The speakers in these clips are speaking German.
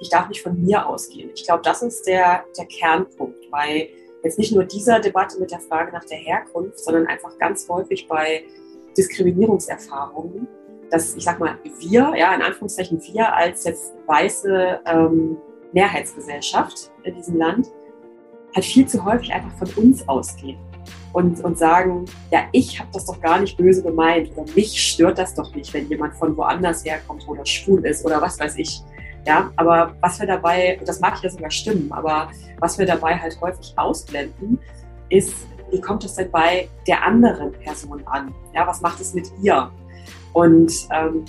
ich darf nicht von mir ausgehen. Ich glaube, das ist der, der Kernpunkt bei jetzt nicht nur dieser Debatte mit der Frage nach der Herkunft, sondern einfach ganz häufig bei Diskriminierungserfahrungen, dass ich sag mal, wir, ja, in Anführungszeichen wir als jetzt weiße ähm, Mehrheitsgesellschaft in diesem Land, halt viel zu häufig einfach von uns ausgehen und, und sagen, ja, ich habe das doch gar nicht böse gemeint oder mich stört das doch nicht, wenn jemand von woanders herkommt oder schwul ist oder was weiß ich. Ja, aber was wir dabei, das mag ja sogar stimmen, aber was wir dabei halt häufig ausblenden, ist, wie kommt es denn bei der anderen Person an? Ja, was macht es mit ihr? Und, ähm,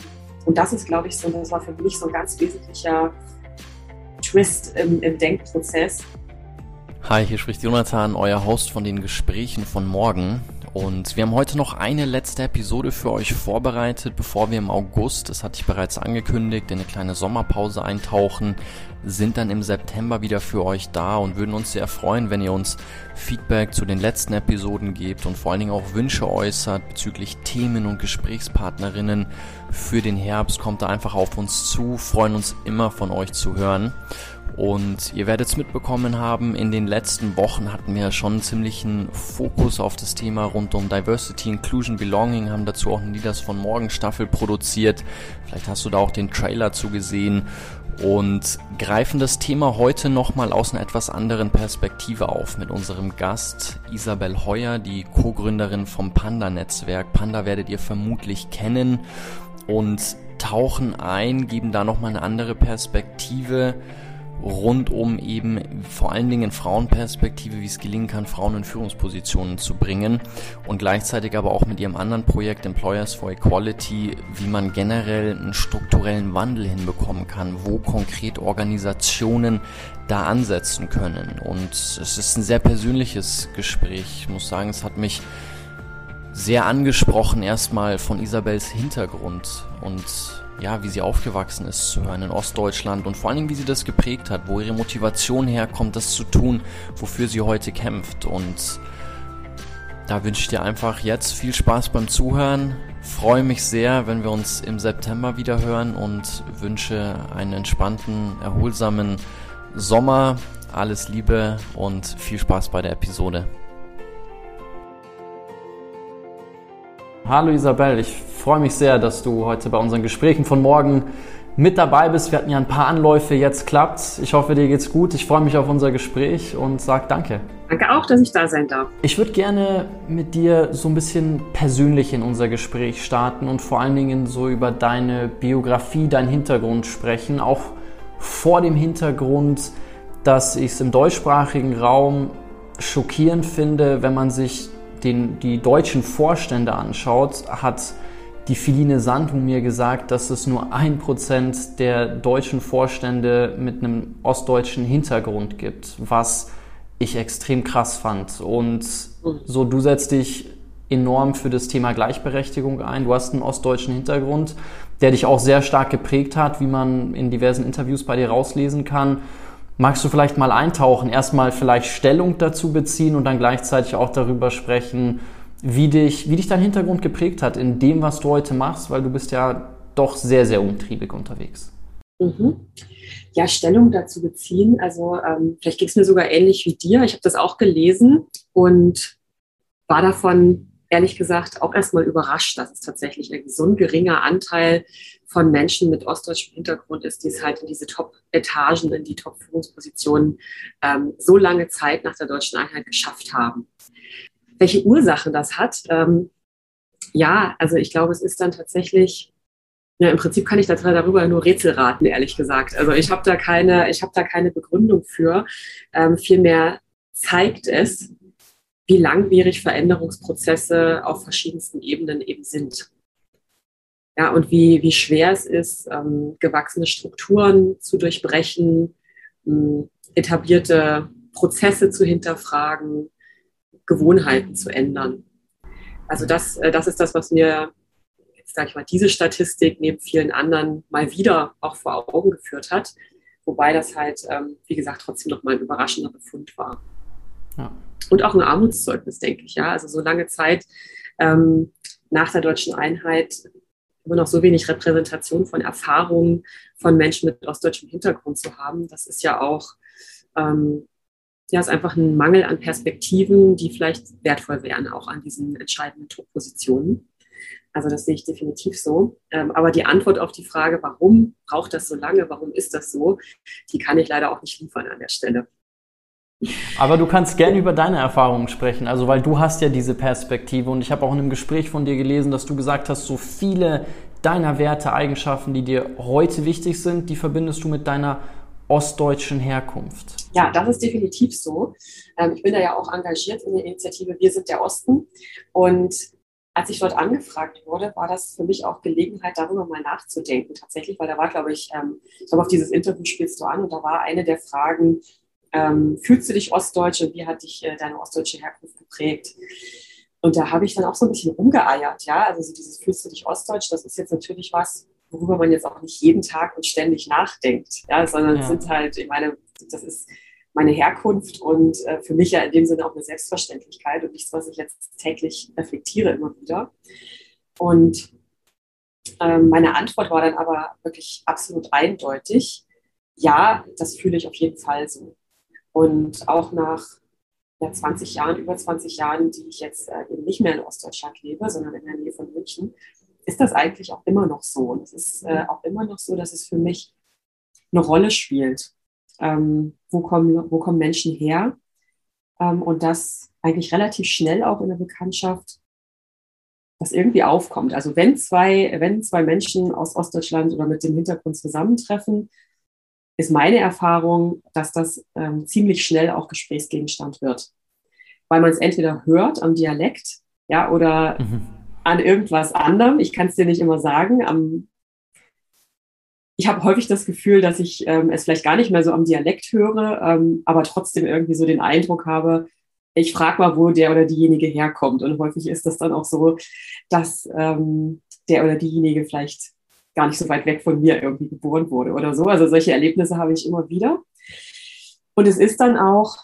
und das ist, glaube ich, so, das war für mich so ein ganz wesentlicher Twist im, im Denkprozess. Hi, hier spricht Jonathan, euer Host von den Gesprächen von morgen. Und wir haben heute noch eine letzte Episode für euch vorbereitet, bevor wir im August, das hatte ich bereits angekündigt, in eine kleine Sommerpause eintauchen, sind dann im September wieder für euch da und würden uns sehr freuen, wenn ihr uns Feedback zu den letzten Episoden gebt und vor allen Dingen auch Wünsche äußert bezüglich Themen und Gesprächspartnerinnen für den Herbst. Kommt da einfach auf uns zu, freuen uns immer von euch zu hören. Und ihr werdet es mitbekommen haben, in den letzten Wochen hatten wir schon einen ziemlichen Fokus auf das Thema rund um Diversity, Inclusion, Belonging, haben dazu auch ein Leaders von Morgen Staffel produziert. Vielleicht hast du da auch den Trailer zugesehen und greifen das Thema heute nochmal aus einer etwas anderen Perspektive auf mit unserem Gast Isabel Heuer, die Co-Gründerin vom Panda-Netzwerk. Panda werdet ihr vermutlich kennen und tauchen ein, geben da nochmal eine andere Perspektive rund um eben vor allen Dingen Frauenperspektive, wie es gelingen kann, Frauen in Führungspositionen zu bringen und gleichzeitig aber auch mit ihrem anderen Projekt Employers for Equality, wie man generell einen strukturellen Wandel hinbekommen kann, wo konkret Organisationen da ansetzen können. Und es ist ein sehr persönliches Gespräch. Ich muss sagen, es hat mich sehr angesprochen erstmal von Isabels Hintergrund und ja, wie sie aufgewachsen ist, zu hören in Ostdeutschland und vor allen Dingen, wie sie das geprägt hat, wo ihre Motivation herkommt, das zu tun, wofür sie heute kämpft. Und da wünsche ich dir einfach jetzt viel Spaß beim Zuhören. Freue mich sehr, wenn wir uns im September wieder hören und wünsche einen entspannten, erholsamen Sommer. Alles Liebe und viel Spaß bei der Episode. Hallo Isabel, ich freue mich sehr, dass du heute bei unseren Gesprächen von morgen mit dabei bist. Wir hatten ja ein paar Anläufe, jetzt klappt's. Ich hoffe, dir geht's gut. Ich freue mich auf unser Gespräch und sag danke. Danke auch, dass ich da sein darf. Ich würde gerne mit dir so ein bisschen persönlich in unser Gespräch starten und vor allen Dingen so über deine Biografie, deinen Hintergrund sprechen. Auch vor dem Hintergrund, dass ich es im deutschsprachigen Raum schockierend finde, wenn man sich den, die deutschen Vorstände anschaut, hat die Philine Sandhu mir gesagt, dass es nur ein Prozent der deutschen Vorstände mit einem ostdeutschen Hintergrund gibt, was ich extrem krass fand. Und so, du setzt dich enorm für das Thema Gleichberechtigung ein. Du hast einen ostdeutschen Hintergrund, der dich auch sehr stark geprägt hat, wie man in diversen Interviews bei dir rauslesen kann. Magst du vielleicht mal eintauchen, erstmal vielleicht Stellung dazu beziehen und dann gleichzeitig auch darüber sprechen, wie dich, wie dich dein Hintergrund geprägt hat in dem, was du heute machst, weil du bist ja doch sehr, sehr umtriebig unterwegs. Mhm. Ja, Stellung dazu beziehen. Also ähm, vielleicht geht es mir sogar ähnlich wie dir. Ich habe das auch gelesen und war davon ehrlich gesagt auch erstmal überrascht, dass es tatsächlich so ein geringer Anteil von Menschen mit ostdeutschem Hintergrund ist, die es halt in diese Top-Etagen, in die Top-Führungspositionen ähm, so lange Zeit nach der deutschen Einheit geschafft haben. Welche Ursachen das hat, ähm, ja, also ich glaube, es ist dann tatsächlich, ja, im Prinzip kann ich darüber nur Rätsel raten, ehrlich gesagt. Also ich habe da keine, ich habe da keine Begründung für. Ähm, vielmehr zeigt es, wie langwierig Veränderungsprozesse auf verschiedensten Ebenen eben sind. Ja, und wie, wie schwer es ist, ähm, gewachsene Strukturen zu durchbrechen, ähm, etablierte Prozesse zu hinterfragen, Gewohnheiten zu ändern. Also das, äh, das ist das, was mir, jetzt sage ich mal, diese Statistik neben vielen anderen mal wieder auch vor Augen geführt hat. Wobei das halt, ähm, wie gesagt, trotzdem noch mal ein überraschender Befund war. Ja. Und auch ein Armutszeugnis, denke ich. Ja, also so lange Zeit ähm, nach der deutschen Einheit immer noch so wenig Repräsentation von Erfahrungen von Menschen mit ostdeutschem Hintergrund zu haben. Das ist ja auch, ähm, ja, ist einfach ein Mangel an Perspektiven, die vielleicht wertvoll wären, auch an diesen entscheidenden Positionen. Also das sehe ich definitiv so. Ähm, aber die Antwort auf die Frage, warum braucht das so lange, warum ist das so, die kann ich leider auch nicht liefern an der Stelle. Aber du kannst gerne über deine Erfahrungen sprechen, also weil du hast ja diese Perspektive und ich habe auch in einem Gespräch von dir gelesen, dass du gesagt hast, so viele deiner Werte, Eigenschaften, die dir heute wichtig sind, die verbindest du mit deiner ostdeutschen Herkunft. Ja, das ist definitiv so. Ähm, ich bin da ja auch engagiert in der Initiative Wir sind der Osten und als ich dort angefragt wurde, war das für mich auch Gelegenheit, darüber mal nachzudenken. Tatsächlich, weil da war, glaube ich, ähm, ich glaube, auf dieses Interview spielst du an und da war eine der Fragen, ähm, fühlst du dich ostdeutsch und wie hat dich äh, deine ostdeutsche Herkunft geprägt? Und da habe ich dann auch so ein bisschen rumgeeiert, ja. Also so dieses fühlst du dich ostdeutsch, das ist jetzt natürlich was, worüber man jetzt auch nicht jeden Tag und ständig nachdenkt, ja, sondern ja. es sind halt, ich meine, das ist meine Herkunft und äh, für mich ja in dem Sinne auch eine Selbstverständlichkeit und nichts, was ich jetzt täglich reflektiere immer wieder. Und ähm, meine Antwort war dann aber wirklich absolut eindeutig. Ja, das fühle ich auf jeden Fall so. Und auch nach ja, 20 Jahren, über 20 Jahren, die ich jetzt äh, eben nicht mehr in Ostdeutschland lebe, sondern in der Nähe von München, ist das eigentlich auch immer noch so. Und es ist äh, auch immer noch so, dass es für mich eine Rolle spielt. Ähm, wo, kommen, wo kommen Menschen her? Ähm, und das eigentlich relativ schnell auch in der Bekanntschaft, das irgendwie aufkommt. Also wenn zwei, wenn zwei Menschen aus Ostdeutschland oder mit dem Hintergrund zusammentreffen, ist meine Erfahrung, dass das ähm, ziemlich schnell auch Gesprächsgegenstand wird. Weil man es entweder hört am Dialekt, ja, oder mhm. an irgendwas anderem. Ich kann es dir nicht immer sagen. Am, ich habe häufig das Gefühl, dass ich ähm, es vielleicht gar nicht mehr so am Dialekt höre, ähm, aber trotzdem irgendwie so den Eindruck habe, ich frage mal, wo der oder diejenige herkommt. Und häufig ist das dann auch so, dass ähm, der oder diejenige vielleicht gar nicht so weit weg von mir irgendwie geboren wurde oder so. Also solche Erlebnisse habe ich immer wieder. Und es ist dann auch,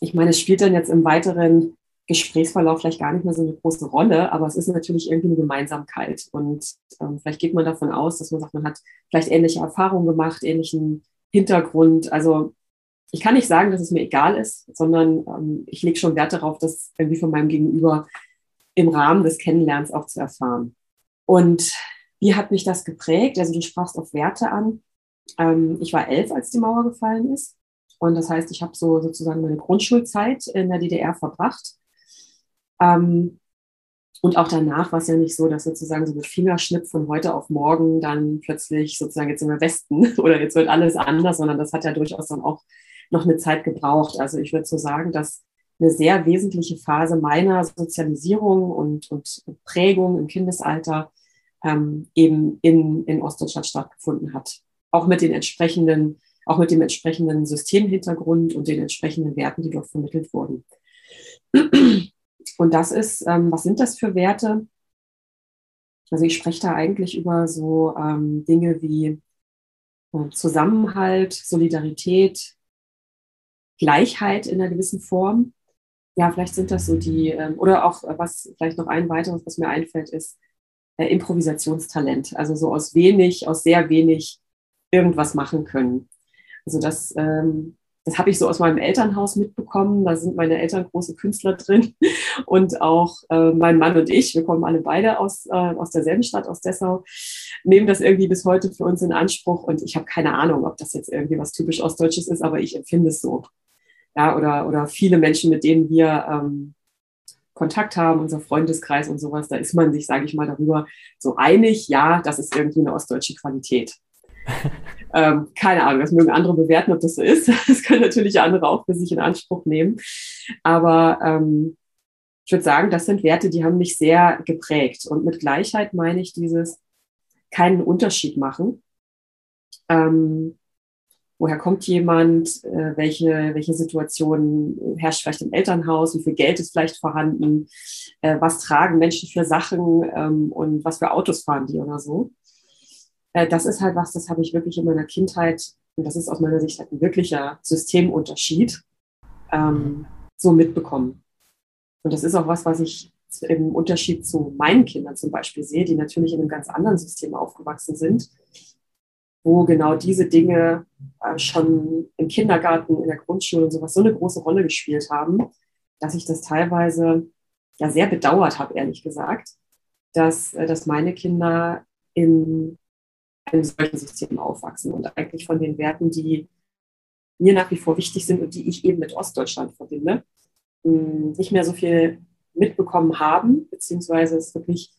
ich meine, es spielt dann jetzt im weiteren Gesprächsverlauf vielleicht gar nicht mehr so eine große Rolle, aber es ist natürlich irgendwie eine Gemeinsamkeit. Und ähm, vielleicht geht man davon aus, dass man sagt, man hat vielleicht ähnliche Erfahrungen gemacht, ähnlichen Hintergrund. Also ich kann nicht sagen, dass es mir egal ist, sondern ähm, ich lege schon Wert darauf, das irgendwie von meinem Gegenüber im Rahmen des Kennenlernens auch zu erfahren. Und wie hat mich das geprägt? Also du sprachst auf Werte an. Ähm, ich war elf, als die Mauer gefallen ist. Und das heißt, ich habe so sozusagen meine Grundschulzeit in der DDR verbracht. Ähm, und auch danach war es ja nicht so, dass sozusagen so mit Fingerschnipp von heute auf morgen dann plötzlich sozusagen jetzt im Westen oder jetzt wird alles anders, sondern das hat ja durchaus dann auch noch eine Zeit gebraucht. Also ich würde so sagen, dass eine sehr wesentliche Phase meiner Sozialisierung und, und Prägung im Kindesalter ähm, eben in, in Ostdeutschland stattgefunden hat. Auch mit den entsprechenden, auch mit dem entsprechenden Systemhintergrund und den entsprechenden Werten, die dort vermittelt wurden. Und das ist, ähm, was sind das für Werte? Also ich spreche da eigentlich über so ähm, Dinge wie äh, Zusammenhalt, Solidarität, Gleichheit in einer gewissen Form. Ja, vielleicht sind das so die, ähm, oder auch was vielleicht noch ein weiteres, was mir einfällt, ist äh, Improvisationstalent. Also so aus wenig, aus sehr wenig irgendwas machen können. Also das, ähm, das habe ich so aus meinem Elternhaus mitbekommen. Da sind meine Eltern große Künstler drin und auch äh, mein Mann und ich. Wir kommen alle beide aus, äh, aus derselben Stadt, aus Dessau, nehmen das irgendwie bis heute für uns in Anspruch. Und ich habe keine Ahnung, ob das jetzt irgendwie was typisch Ostdeutsches ist, aber ich empfinde es so. Ja, oder, oder viele Menschen, mit denen wir ähm, Kontakt haben, unser Freundeskreis und sowas, da ist man sich, sage ich mal, darüber so einig, ja, das ist irgendwie eine ostdeutsche Qualität. ähm, keine Ahnung, das mögen andere bewerten, ob das so ist. Das können natürlich andere auch für sich in Anspruch nehmen. Aber ähm, ich würde sagen, das sind Werte, die haben mich sehr geprägt. Und mit Gleichheit meine ich dieses keinen Unterschied machen. Ähm, woher kommt jemand, äh, welche, welche Situation herrscht vielleicht im Elternhaus, wie viel Geld ist vielleicht vorhanden, äh, was tragen Menschen für Sachen ähm, und was für Autos fahren die oder so. Äh, das ist halt was, das habe ich wirklich in meiner Kindheit, und das ist aus meiner Sicht halt ein wirklicher Systemunterschied, ähm, so mitbekommen. Und das ist auch was, was ich im Unterschied zu meinen Kindern zum Beispiel sehe, die natürlich in einem ganz anderen System aufgewachsen sind, wo genau diese Dinge äh, schon im Kindergarten, in der Grundschule und sowas so eine große Rolle gespielt haben, dass ich das teilweise ja sehr bedauert habe, ehrlich gesagt, dass, äh, dass meine Kinder in einem solchen System aufwachsen und eigentlich von den Werten, die mir nach wie vor wichtig sind und die ich eben mit Ostdeutschland verbinde, nicht mehr so viel mitbekommen haben, beziehungsweise es wirklich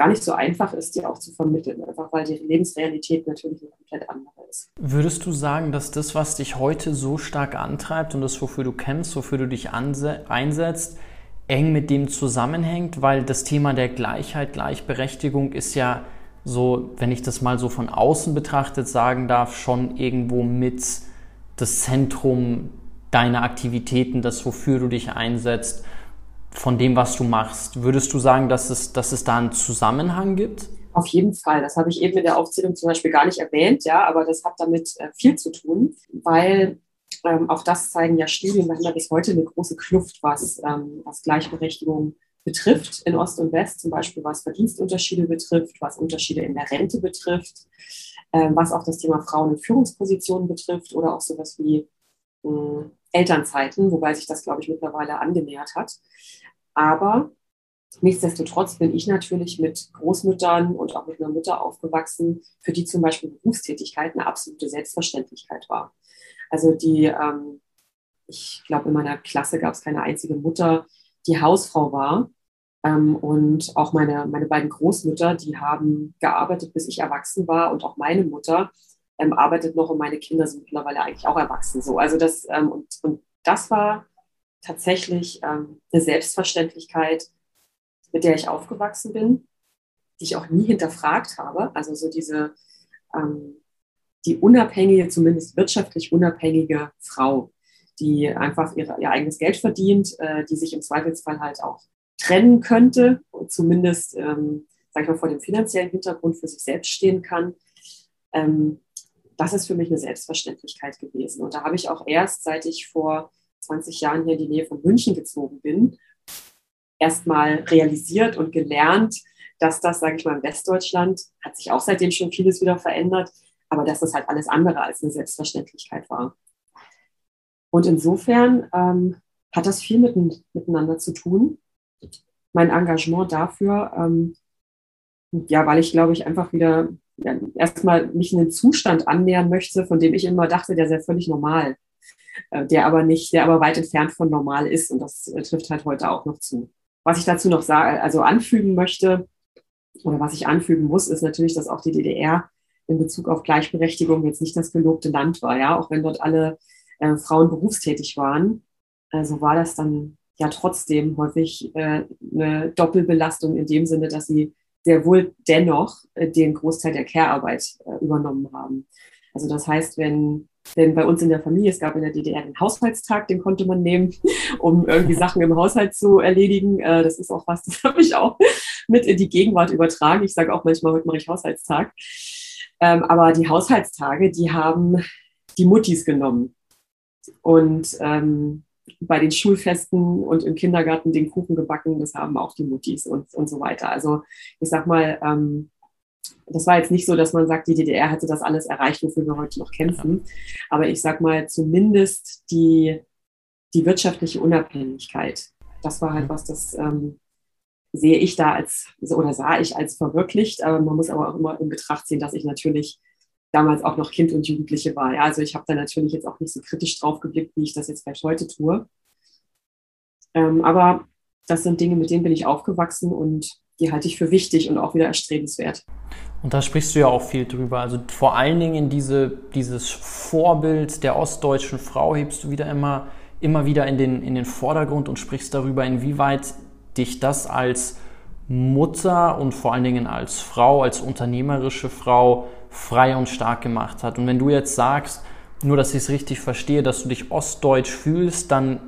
gar nicht so einfach ist, die auch zu vermitteln, einfach weil die Lebensrealität natürlich eine komplett andere ist. Würdest du sagen, dass das, was dich heute so stark antreibt und das, wofür du kämpfst, wofür du dich einsetzt, eng mit dem zusammenhängt? Weil das Thema der Gleichheit, Gleichberechtigung ist ja so, wenn ich das mal so von außen betrachtet sagen darf, schon irgendwo mit das Zentrum deiner Aktivitäten, das, wofür du dich einsetzt von dem, was du machst. Würdest du sagen, dass es, dass es da einen Zusammenhang gibt? Auf jeden Fall. Das habe ich eben in der Aufzählung zum Beispiel gar nicht erwähnt, ja, aber das hat damit äh, viel zu tun, weil ähm, auch das zeigen ja Studien, wir bis heute eine große Kluft, was, ähm, was Gleichberechtigung betrifft in Ost und West, zum Beispiel was Verdienstunterschiede betrifft, was Unterschiede in der Rente betrifft, ähm, was auch das Thema Frauen in Führungspositionen betrifft oder auch sowas wie äh, Elternzeiten, wobei sich das, glaube ich, mittlerweile angenähert hat. Aber nichtsdestotrotz bin ich natürlich mit Großmüttern und auch mit einer Mutter aufgewachsen, für die zum Beispiel Berufstätigkeit eine absolute Selbstverständlichkeit war. Also die, ähm, ich glaube, in meiner Klasse gab es keine einzige Mutter, die Hausfrau war. Ähm, und auch meine, meine beiden Großmütter, die haben gearbeitet, bis ich erwachsen war. Und auch meine Mutter ähm, arbeitet noch und meine Kinder sind mittlerweile eigentlich auch erwachsen. So. Also das, ähm, und, und das war tatsächlich ähm, eine Selbstverständlichkeit, mit der ich aufgewachsen bin, die ich auch nie hinterfragt habe. Also so diese, ähm, die unabhängige, zumindest wirtschaftlich unabhängige Frau, die einfach ihre, ihr eigenes Geld verdient, äh, die sich im Zweifelsfall halt auch trennen könnte und zumindest, ähm, sag ich mal, vor dem finanziellen Hintergrund für sich selbst stehen kann. Ähm, das ist für mich eine Selbstverständlichkeit gewesen. Und da habe ich auch erst, seit ich vor 20 Jahren hier in die Nähe von München gezogen bin, erstmal realisiert und gelernt, dass das, sage ich mal, in Westdeutschland hat sich auch seitdem schon vieles wieder verändert, aber dass das halt alles andere als eine Selbstverständlichkeit war. Und insofern ähm, hat das viel mit, miteinander zu tun. Mein Engagement dafür, ähm, ja, weil ich glaube ich einfach wieder ja, erstmal mich in einen Zustand annähern möchte, von dem ich immer dachte, der sei völlig normal. Äh, der aber nicht, der aber weit entfernt von normal ist. Und das äh, trifft halt heute auch noch zu. Was ich dazu noch sage, also anfügen möchte, oder was ich anfügen muss, ist natürlich, dass auch die DDR in Bezug auf Gleichberechtigung jetzt nicht das gelobte Land war, ja, auch wenn dort alle äh, Frauen berufstätig waren. Also war das dann ja trotzdem häufig äh, eine Doppelbelastung in dem Sinne, dass sie sehr wohl dennoch äh, den Großteil der Care-Arbeit übernommen haben. Also das heißt, wenn denn bei uns in der Familie, es gab in der DDR den Haushaltstag, den konnte man nehmen, um irgendwie Sachen im Haushalt zu erledigen. Äh, das ist auch was, das habe ich auch mit in die Gegenwart übertragen. Ich sage auch manchmal, heute mache ich Haushaltstag. Ähm, aber die Haushaltstage, die haben die Muttis genommen. Und ähm, bei den Schulfesten und im Kindergarten den Kuchen gebacken, das haben auch die Muttis und, und so weiter. Also ich sag mal, ähm, das war jetzt nicht so, dass man sagt, die DDR hätte das alles erreicht, wofür wir heute noch kämpfen. Aber ich sag mal, zumindest die, die wirtschaftliche Unabhängigkeit, das war halt was, das ähm, sehe ich da als, oder sah ich als verwirklicht. Aber man muss aber auch immer in Betracht ziehen, dass ich natürlich damals auch noch Kind und Jugendliche war. Ja, also ich habe da natürlich jetzt auch nicht so kritisch drauf geblickt, wie ich das jetzt vielleicht heute tue. Ähm, aber das sind Dinge, mit denen bin ich aufgewachsen und die halte ich für wichtig und auch wieder erstrebenswert. Und da sprichst du ja auch viel drüber. Also vor allen Dingen diese, dieses Vorbild der ostdeutschen Frau hebst du wieder immer, immer wieder in den, in den Vordergrund und sprichst darüber, inwieweit dich das als Mutter und vor allen Dingen als Frau, als unternehmerische Frau frei und stark gemacht hat. Und wenn du jetzt sagst, nur dass ich es richtig verstehe, dass du dich ostdeutsch fühlst, dann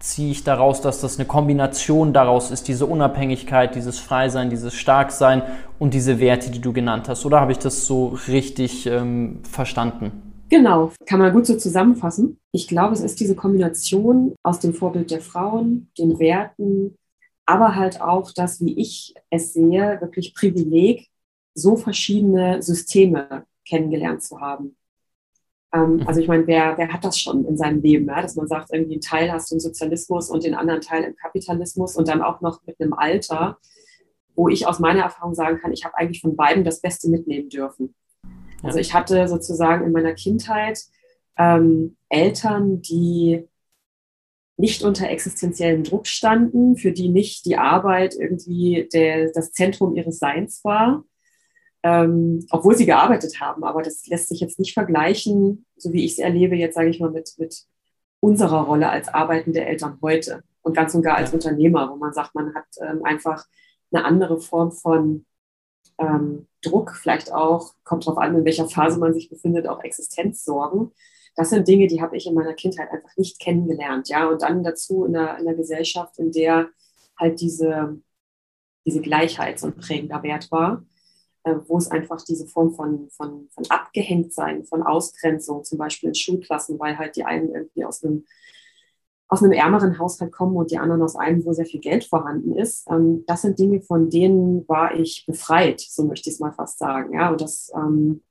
ziehe ich daraus, dass das eine Kombination daraus ist, diese Unabhängigkeit, dieses Freisein, dieses Starksein und diese Werte, die du genannt hast. Oder habe ich das so richtig ähm, verstanden? Genau, kann man gut so zusammenfassen. Ich glaube, es ist diese Kombination aus dem Vorbild der Frauen, den Werten, aber halt auch das, wie ich es sehe, wirklich Privileg, so verschiedene Systeme kennengelernt zu haben. Ähm, mhm. also ich meine, wer, wer hat das schon in seinem Leben, ja? dass man sagt, irgendwie einen Teil hast du im Sozialismus und den anderen Teil im Kapitalismus und dann auch noch mit einem Alter, wo ich aus meiner Erfahrung sagen kann, ich habe eigentlich von beiden das Beste mitnehmen dürfen. Also ich hatte sozusagen in meiner Kindheit ähm, Eltern, die nicht unter existenziellem Druck standen, für die nicht die Arbeit irgendwie der, das Zentrum ihres Seins war, ähm, obwohl sie gearbeitet haben. Aber das lässt sich jetzt nicht vergleichen, so wie ich es erlebe, jetzt sage ich mal, mit, mit unserer Rolle als arbeitende Eltern heute und ganz und gar als Unternehmer, wo man sagt, man hat ähm, einfach eine andere Form von ähm, Druck, vielleicht auch, kommt darauf an, in welcher Phase man sich befindet, auch Existenzsorgen. Das sind Dinge, die habe ich in meiner Kindheit einfach nicht kennengelernt. Ja? Und dann dazu in einer, in einer Gesellschaft, in der halt diese, diese Gleichheit so ein prägender Wert war, wo es einfach diese Form von, von, von Abgehängtsein, von Ausgrenzung, zum Beispiel in Schulklassen, weil halt die einen irgendwie aus einem aus einem ärmeren Haushalt kommen und die anderen aus einem, wo sehr viel Geld vorhanden ist. Ähm, das sind Dinge, von denen war ich befreit, so möchte ich es mal fast sagen. Ja, und das, ähm,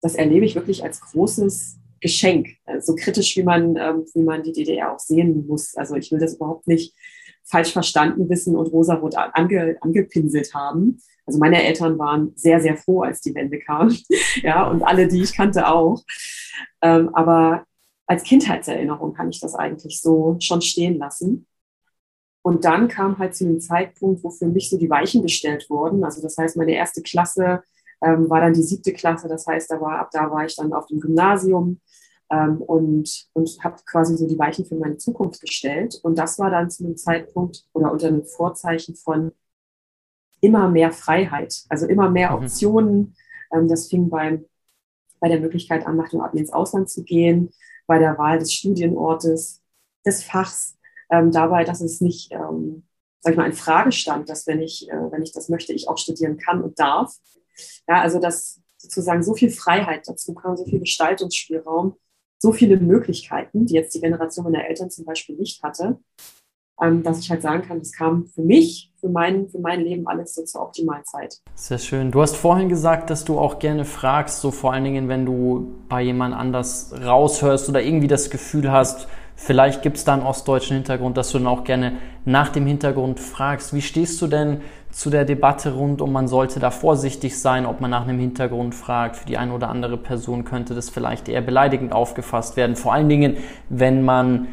das erlebe ich wirklich als großes Geschenk, äh, so kritisch wie man, ähm, wie man die DDR auch sehen muss. Also ich will das überhaupt nicht falsch verstanden wissen und rosarot ange, angepinselt haben. Also meine Eltern waren sehr, sehr froh, als die Wende kam. ja, und alle, die ich kannte, auch. Ähm, aber als Kindheitserinnerung kann ich das eigentlich so schon stehen lassen. Und dann kam halt zu einem Zeitpunkt, wo für mich so die Weichen gestellt wurden. Also das heißt, meine erste Klasse ähm, war dann die siebte Klasse. Das heißt, da war, ab da war ich dann auf dem Gymnasium ähm, und, und habe quasi so die Weichen für meine Zukunft gestellt. Und das war dann zu einem Zeitpunkt oder unter einem Vorzeichen von immer mehr Freiheit, also immer mehr mhm. Optionen. Ähm, das fing beim, bei der Möglichkeit an, nach dem Abi ins Ausland zu gehen bei der Wahl des Studienortes, des Fachs, ähm, dabei, dass es nicht, ähm, sag ich mal, in Frage stand, dass wenn ich, äh, wenn ich das möchte, ich auch studieren kann und darf. Ja, also dass sozusagen so viel Freiheit dazu kam, so viel Gestaltungsspielraum, so viele Möglichkeiten, die jetzt die Generation meiner Eltern zum Beispiel nicht hatte, ähm, dass ich halt sagen kann, das kam für mich, für mein, für mein Leben alles so zur optimalen Zeit. Sehr schön. Du hast vorhin gesagt, dass du auch gerne fragst, so vor allen Dingen, wenn du bei jemand anders raushörst oder irgendwie das Gefühl hast, vielleicht gibt es da einen ostdeutschen Hintergrund, dass du dann auch gerne nach dem Hintergrund fragst. Wie stehst du denn zu der Debatte rund um, man sollte da vorsichtig sein, ob man nach einem Hintergrund fragt. Für die eine oder andere Person könnte das vielleicht eher beleidigend aufgefasst werden. Vor allen Dingen, wenn man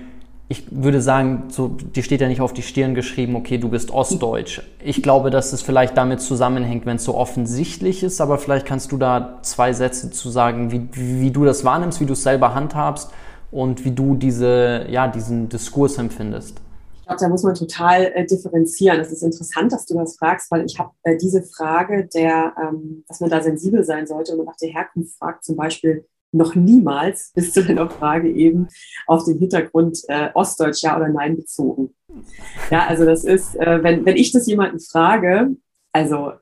ich würde sagen, so, dir steht ja nicht auf die Stirn geschrieben, okay, du bist Ostdeutsch. Ich glaube, dass es vielleicht damit zusammenhängt, wenn es so offensichtlich ist, aber vielleicht kannst du da zwei Sätze zu sagen, wie, wie du das wahrnimmst, wie du es selber handhabst und wie du diese, ja, diesen Diskurs empfindest. Ich glaube, da muss man total äh, differenzieren. Es ist interessant, dass du das fragst, weil ich habe äh, diese Frage, der, ähm, dass man da sensibel sein sollte und nach der Herkunft fragt, zum Beispiel, noch niemals bis zu deiner Frage eben auf den Hintergrund äh, Ostdeutsch ja oder nein bezogen. Ja, also das ist, äh, wenn, wenn ich das jemanden frage, also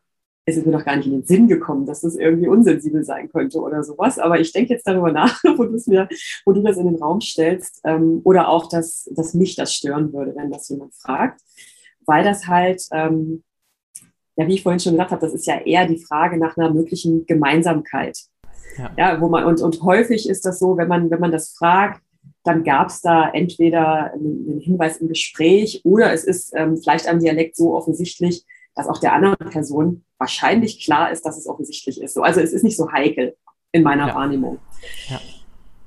es ist mir noch gar nicht in den Sinn gekommen, dass das irgendwie unsensibel sein könnte oder sowas. Aber ich denke jetzt darüber nach, wo mir, wo du das in den Raum stellst, ähm, oder auch, dass, dass mich das stören würde, wenn das jemand fragt, weil das halt, ähm, ja, wie ich vorhin schon gesagt habe, das ist ja eher die Frage nach einer möglichen Gemeinsamkeit. Ja. ja, wo man, und, und häufig ist das so, wenn man, wenn man das fragt, dann gab es da entweder einen, Hinweis im Gespräch oder es ist ähm, vielleicht am Dialekt so offensichtlich, dass auch der anderen Person wahrscheinlich klar ist, dass es offensichtlich ist. So, also es ist nicht so heikel in meiner ja. Wahrnehmung. Ja.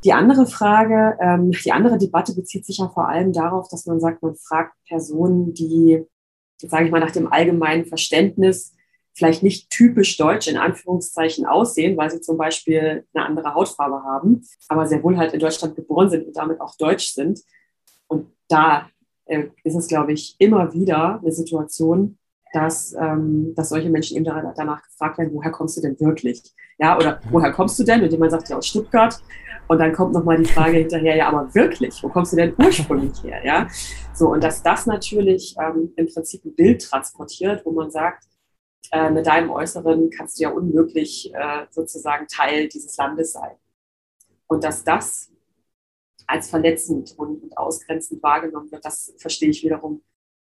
Die andere Frage, ähm, die andere Debatte bezieht sich ja vor allem darauf, dass man sagt, man fragt Personen, die, sage ich mal, nach dem allgemeinen Verständnis vielleicht nicht typisch deutsch in Anführungszeichen aussehen, weil sie zum Beispiel eine andere Hautfarbe haben, aber sehr wohl halt in Deutschland geboren sind und damit auch deutsch sind. Und da äh, ist es, glaube ich, immer wieder eine Situation, dass, ähm, dass solche Menschen eben danach gefragt werden, woher kommst du denn wirklich? Ja, oder woher kommst du denn? Und jemand sagt ja aus Stuttgart. Und dann kommt nochmal die Frage hinterher, ja, aber wirklich, wo kommst du denn ursprünglich her? Ja, so, und dass das natürlich ähm, im Prinzip ein Bild transportiert, wo man sagt, äh, mit deinem Äußeren kannst du ja unmöglich äh, sozusagen Teil dieses Landes sein. Und dass das als verletzend und, und ausgrenzend wahrgenommen wird, das verstehe ich wiederum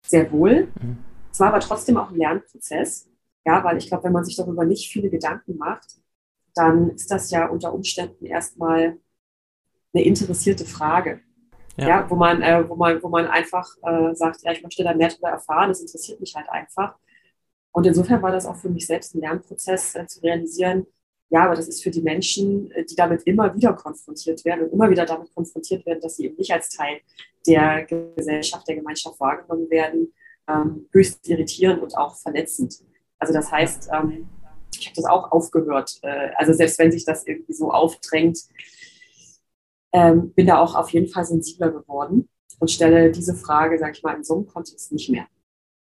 sehr wohl. Mhm. Es war aber trotzdem auch ein Lernprozess, ja, weil ich glaube, wenn man sich darüber nicht viele Gedanken macht, dann ist das ja unter Umständen erstmal eine interessierte Frage. Ja. ja wo, man, äh, wo, man, wo man einfach äh, sagt, ja, ich möchte da mehr darüber erfahren, das interessiert mich halt einfach. Und insofern war das auch für mich selbst ein Lernprozess äh, zu realisieren, ja, aber das ist für die Menschen, äh, die damit immer wieder konfrontiert werden und immer wieder damit konfrontiert werden, dass sie eben nicht als Teil der Gesellschaft, der Gemeinschaft wahrgenommen werden, ähm, höchst irritierend und auch verletzend. Also das heißt, ähm, ich habe das auch aufgehört. Äh, also selbst wenn sich das irgendwie so aufdrängt, ähm, bin da auch auf jeden Fall sensibler geworden und stelle diese Frage, sage ich mal, in so einem Kontext nicht mehr.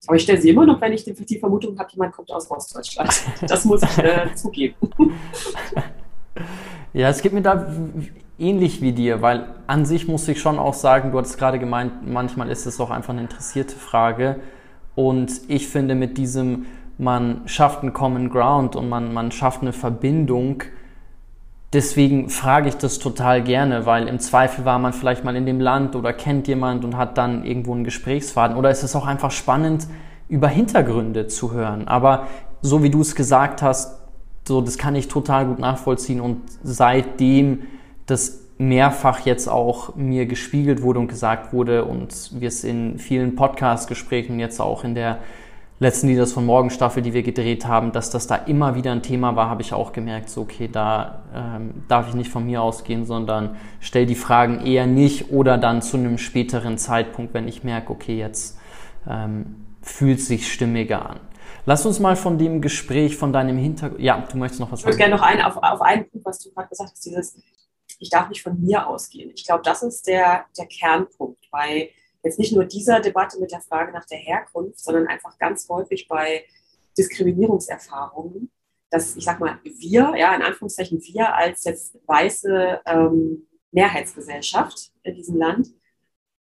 Aber ich stelle sie immer noch, wenn ich die, Vermutung habe, jemand kommt aus Ostdeutschland. Das muss ich äh, zugeben. Ja, es geht mir da ähnlich wie dir, weil an sich muss ich schon auch sagen, du hattest gerade gemeint, manchmal ist es auch einfach eine interessierte Frage. Und ich finde, mit diesem, man schafft einen Common Ground und man, man schafft eine Verbindung, deswegen frage ich das total gerne, weil im Zweifel war man vielleicht mal in dem Land oder kennt jemand und hat dann irgendwo einen Gesprächsfaden. Oder ist es auch einfach spannend, über Hintergründe zu hören. Aber so wie du es gesagt hast, so, das kann ich total gut nachvollziehen und seitdem das mehrfach jetzt auch mir gespiegelt wurde und gesagt wurde und wir es in vielen Podcast-Gesprächen jetzt auch in der letzten Lieders von Morgen Staffel, die wir gedreht haben, dass das da immer wieder ein Thema war, habe ich auch gemerkt, so okay, da ähm, darf ich nicht von mir ausgehen, sondern stell die Fragen eher nicht oder dann zu einem späteren Zeitpunkt, wenn ich merke, okay, jetzt ähm, fühlt sich stimmiger an. Lass uns mal von dem Gespräch, von deinem Hintergrund. Ja, du möchtest noch was sagen. Ich würde gerne noch ein, auf, auf einen Punkt, was du gerade gesagt hast, dieses, ich darf nicht von mir ausgehen. Ich glaube, das ist der, der Kernpunkt bei jetzt nicht nur dieser Debatte mit der Frage nach der Herkunft, sondern einfach ganz häufig bei Diskriminierungserfahrungen, dass ich sag mal, wir, ja, in Anführungszeichen wir als jetzt weiße ähm, Mehrheitsgesellschaft in diesem Land,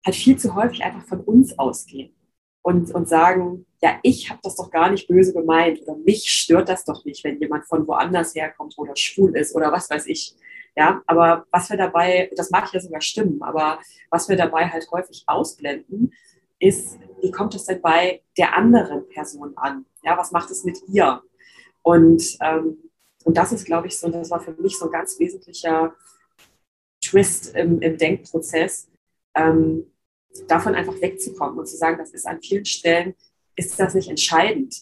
halt viel zu häufig einfach von uns ausgehen und, und sagen, ja, ich habe das doch gar nicht böse gemeint oder mich stört das doch nicht, wenn jemand von woanders herkommt oder schwul ist oder was weiß ich. Ja, aber was wir dabei, das mag ja sogar stimmen, aber was wir dabei halt häufig ausblenden, ist, wie kommt es denn bei der anderen Person an? Ja, was macht es mit ihr? Und, ähm, und das ist, glaube ich, so, das war für mich so ein ganz wesentlicher Twist im, im Denkprozess, ähm, davon einfach wegzukommen und zu sagen, das ist an vielen Stellen, ist das nicht entscheidend,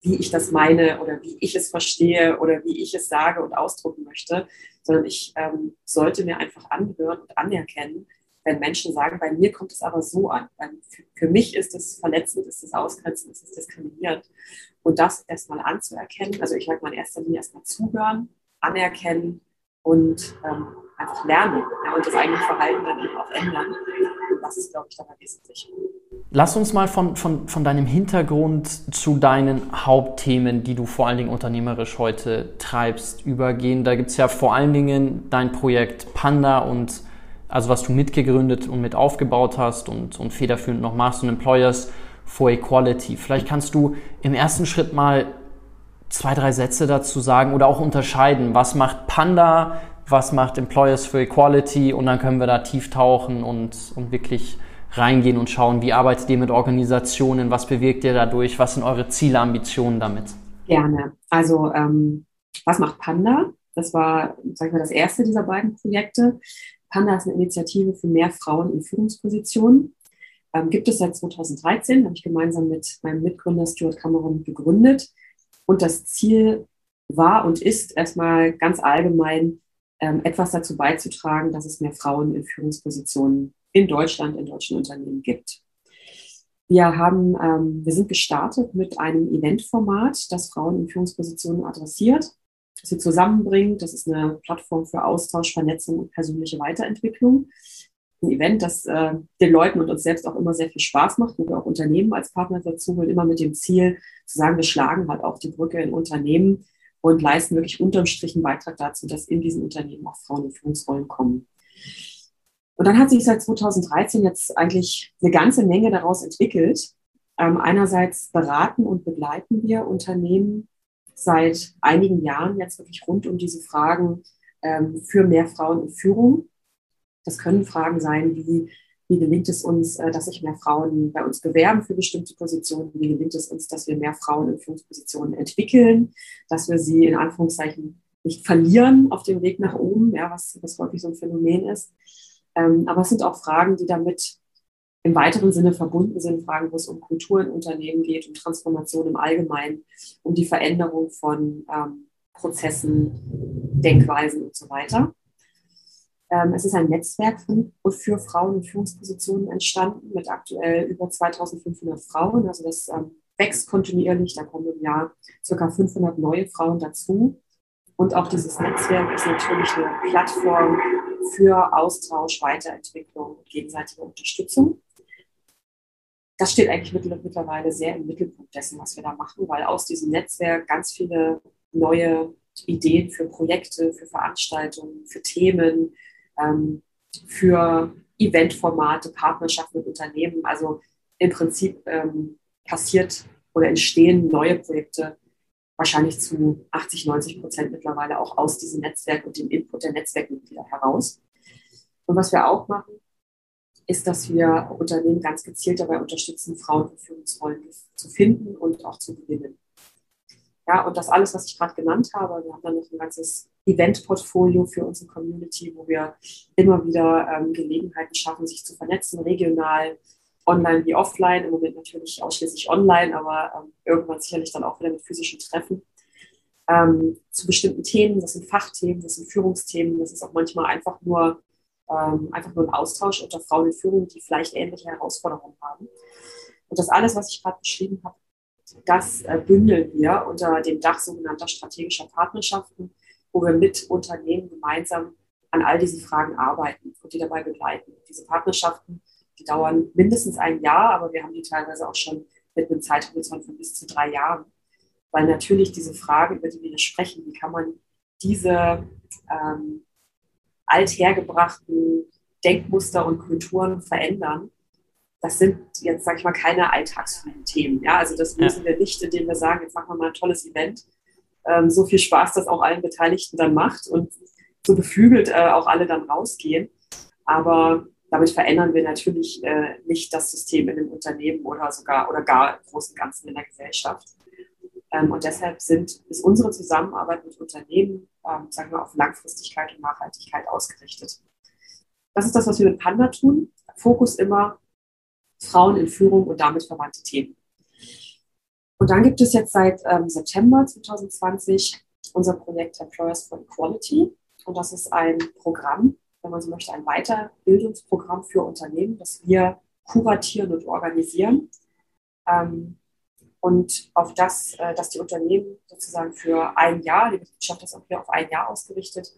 wie ich das meine oder wie ich es verstehe oder wie ich es sage und ausdrucken möchte, sondern ich ähm, sollte mir einfach anhören und anerkennen, wenn Menschen sagen, bei mir kommt es aber so an. Für, für, mich ist es verletzend, ist es ausgrenzend, ist es diskriminierend. Und das erstmal anzuerkennen, also ich sage mal in erster Linie erstmal zuhören, anerkennen und ähm, einfach lernen ja, und das eigene Verhalten dann eben auch ändern. Und das ist, glaube ich, dabei wesentlich. Lass uns mal von, von, von deinem Hintergrund zu deinen Hauptthemen, die du vor allen Dingen unternehmerisch heute treibst, übergehen. Da gibt es ja vor allen Dingen dein Projekt Panda und also was du mitgegründet und mit aufgebaut hast und, und federführend noch machst und Employers for Equality. Vielleicht kannst du im ersten Schritt mal zwei, drei Sätze dazu sagen oder auch unterscheiden. Was macht Panda? Was macht Employers for Equality? Und dann können wir da tief tauchen und, und wirklich reingehen und schauen, wie arbeitet ihr mit Organisationen, was bewirkt ihr dadurch, was sind eure Ziele, Ambitionen damit? Gerne. Also ähm, was macht Panda? Das war, sag ich mal, das erste dieser beiden Projekte. Panda ist eine Initiative für mehr Frauen in Führungspositionen. Ähm, gibt es seit 2013, habe ich gemeinsam mit meinem Mitgründer Stuart Cameron gegründet. Und das Ziel war und ist erstmal ganz allgemein ähm, etwas dazu beizutragen, dass es mehr Frauen in Führungspositionen in Deutschland, in deutschen Unternehmen gibt. Wir, haben, ähm, wir sind gestartet mit einem Eventformat, das Frauen in Führungspositionen adressiert, das sie zusammenbringt. Das ist eine Plattform für Austausch, Vernetzung und persönliche Weiterentwicklung. Ein Event, das äh, den Leuten und uns selbst auch immer sehr viel Spaß macht, wo wir auch Unternehmen als Partner dazu holen, immer mit dem Ziel zu sagen, wir schlagen halt auch die Brücke in Unternehmen und leisten wirklich unterm Strich einen Beitrag dazu, dass in diesen Unternehmen auch Frauen in Führungsrollen kommen. Und dann hat sich seit 2013 jetzt eigentlich eine ganze Menge daraus entwickelt. Ähm, einerseits beraten und begleiten wir Unternehmen seit einigen Jahren jetzt wirklich rund um diese Fragen ähm, für mehr Frauen in Führung. Das können Fragen sein wie, Wie gelingt es uns, äh, dass sich mehr Frauen bei uns bewerben für bestimmte Positionen? Wie gelingt es uns, dass wir mehr Frauen in Führungspositionen entwickeln, dass wir sie in Anführungszeichen nicht verlieren auf dem Weg nach oben, ja, was, was häufig so ein Phänomen ist. Ähm, aber es sind auch Fragen, die damit im weiteren Sinne verbunden sind, Fragen, wo es um Kultur in Unternehmen geht, um Transformation im Allgemeinen, um die Veränderung von ähm, Prozessen, Denkweisen und so weiter. Ähm, es ist ein Netzwerk von, für Frauen in Führungspositionen entstanden mit aktuell über 2500 Frauen. Also das ähm, wächst kontinuierlich. Da kommen im Jahr ca. 500 neue Frauen dazu. Und auch dieses Netzwerk ist natürlich eine Plattform für Austausch, Weiterentwicklung und gegenseitige Unterstützung. Das steht eigentlich mittlerweile sehr im Mittelpunkt dessen, was wir da machen, weil aus diesem Netzwerk ganz viele neue Ideen für Projekte, für Veranstaltungen, für Themen, ähm, für Eventformate, Partnerschaften mit Unternehmen. Also im Prinzip ähm, passiert oder entstehen neue Projekte wahrscheinlich zu 80, 90 Prozent mittlerweile auch aus diesem Netzwerk und dem Input der Netzwerkmitglieder heraus. Und was wir auch machen, ist, dass wir Unternehmen ganz gezielt dabei unterstützen, Frauen für Führungsrollen zu finden und auch zu gewinnen. Ja, und das alles, was ich gerade genannt habe, wir haben dann noch ein ganzes Event-Portfolio für unsere Community, wo wir immer wieder ähm, Gelegenheiten schaffen, sich zu vernetzen, regional, online wie offline. Im Moment natürlich ausschließlich online, aber ähm, irgendwann sicherlich dann auch wieder mit physischen Treffen. Ähm, zu bestimmten Themen, das sind Fachthemen, das sind Führungsthemen, das ist auch manchmal einfach nur, ähm, einfach nur ein Austausch unter Frauen in Führung, die vielleicht ähnliche Herausforderungen haben. Und das alles, was ich gerade beschrieben habe, das äh, bündeln wir unter dem Dach sogenannter strategischer Partnerschaften, wo wir mit Unternehmen gemeinsam an all diesen Fragen arbeiten und die dabei begleiten. Diese Partnerschaften, die dauern mindestens ein Jahr, aber wir haben die teilweise auch schon mit einem Zeithorizont von bis zu drei Jahren. Weil natürlich diese Frage, über die wir hier sprechen, wie kann man diese ähm, althergebrachten Denkmuster und Kulturen verändern, das sind jetzt, sage ich mal, keine Alltagsthemen. Ja? Also das lösen ja. wir nicht, indem wir sagen, jetzt machen wir mal ein tolles Event. Ähm, so viel Spaß, dass auch allen Beteiligten dann macht und so beflügelt äh, auch alle dann rausgehen. Aber damit verändern wir natürlich äh, nicht das System in dem Unternehmen oder sogar oder gar im Großen und Ganzen in der Gesellschaft. Ähm, und deshalb sind, ist unsere Zusammenarbeit mit Unternehmen, ähm, sagen wir, auf Langfristigkeit und Nachhaltigkeit ausgerichtet. Das ist das, was wir mit Panda tun. Fokus immer Frauen in Führung und damit verwandte Themen. Und dann gibt es jetzt seit ähm, September 2020 unser Projekt Employers for Equality. Und das ist ein Programm, wenn man so möchte, ein Weiterbildungsprogramm für Unternehmen, das wir kuratieren und organisieren. Ähm, und auf das, äh, dass die Unternehmen sozusagen für ein Jahr, die Mitgliedschaft ist auch hier auf ein Jahr ausgerichtet,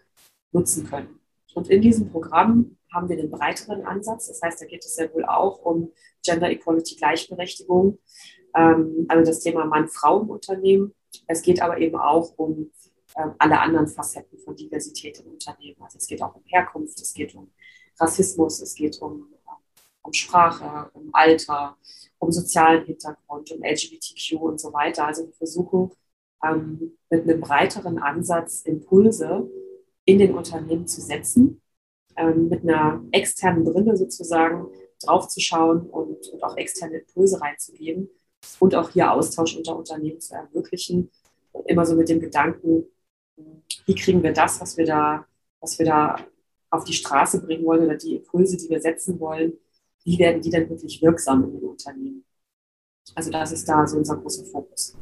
nutzen können. Und in diesem Programm haben wir den breiteren Ansatz. Das heißt, da geht es sehr wohl auch um Gender Equality, Gleichberechtigung, ähm, also das Thema Mann-Frau im Unternehmen. Es geht aber eben auch um alle anderen Facetten von Diversität im Unternehmen. Also es geht auch um Herkunft, es geht um Rassismus, es geht um, um Sprache, um Alter, um sozialen Hintergrund, um LGBTQ und so weiter. Also wir versuchen ähm, mit einem breiteren Ansatz Impulse in den Unternehmen zu setzen, ähm, mit einer externen Brille sozusagen draufzuschauen und, und auch externe Impulse reinzugeben und auch hier Austausch unter Unternehmen zu ermöglichen. Immer so mit dem Gedanken, wie kriegen wir das, was wir da, was wir da auf die Straße bringen wollen oder die Impulse, die wir setzen wollen, wie werden die denn wirklich wirksam in den Unternehmen? Also das ist da so unser großer Fokus.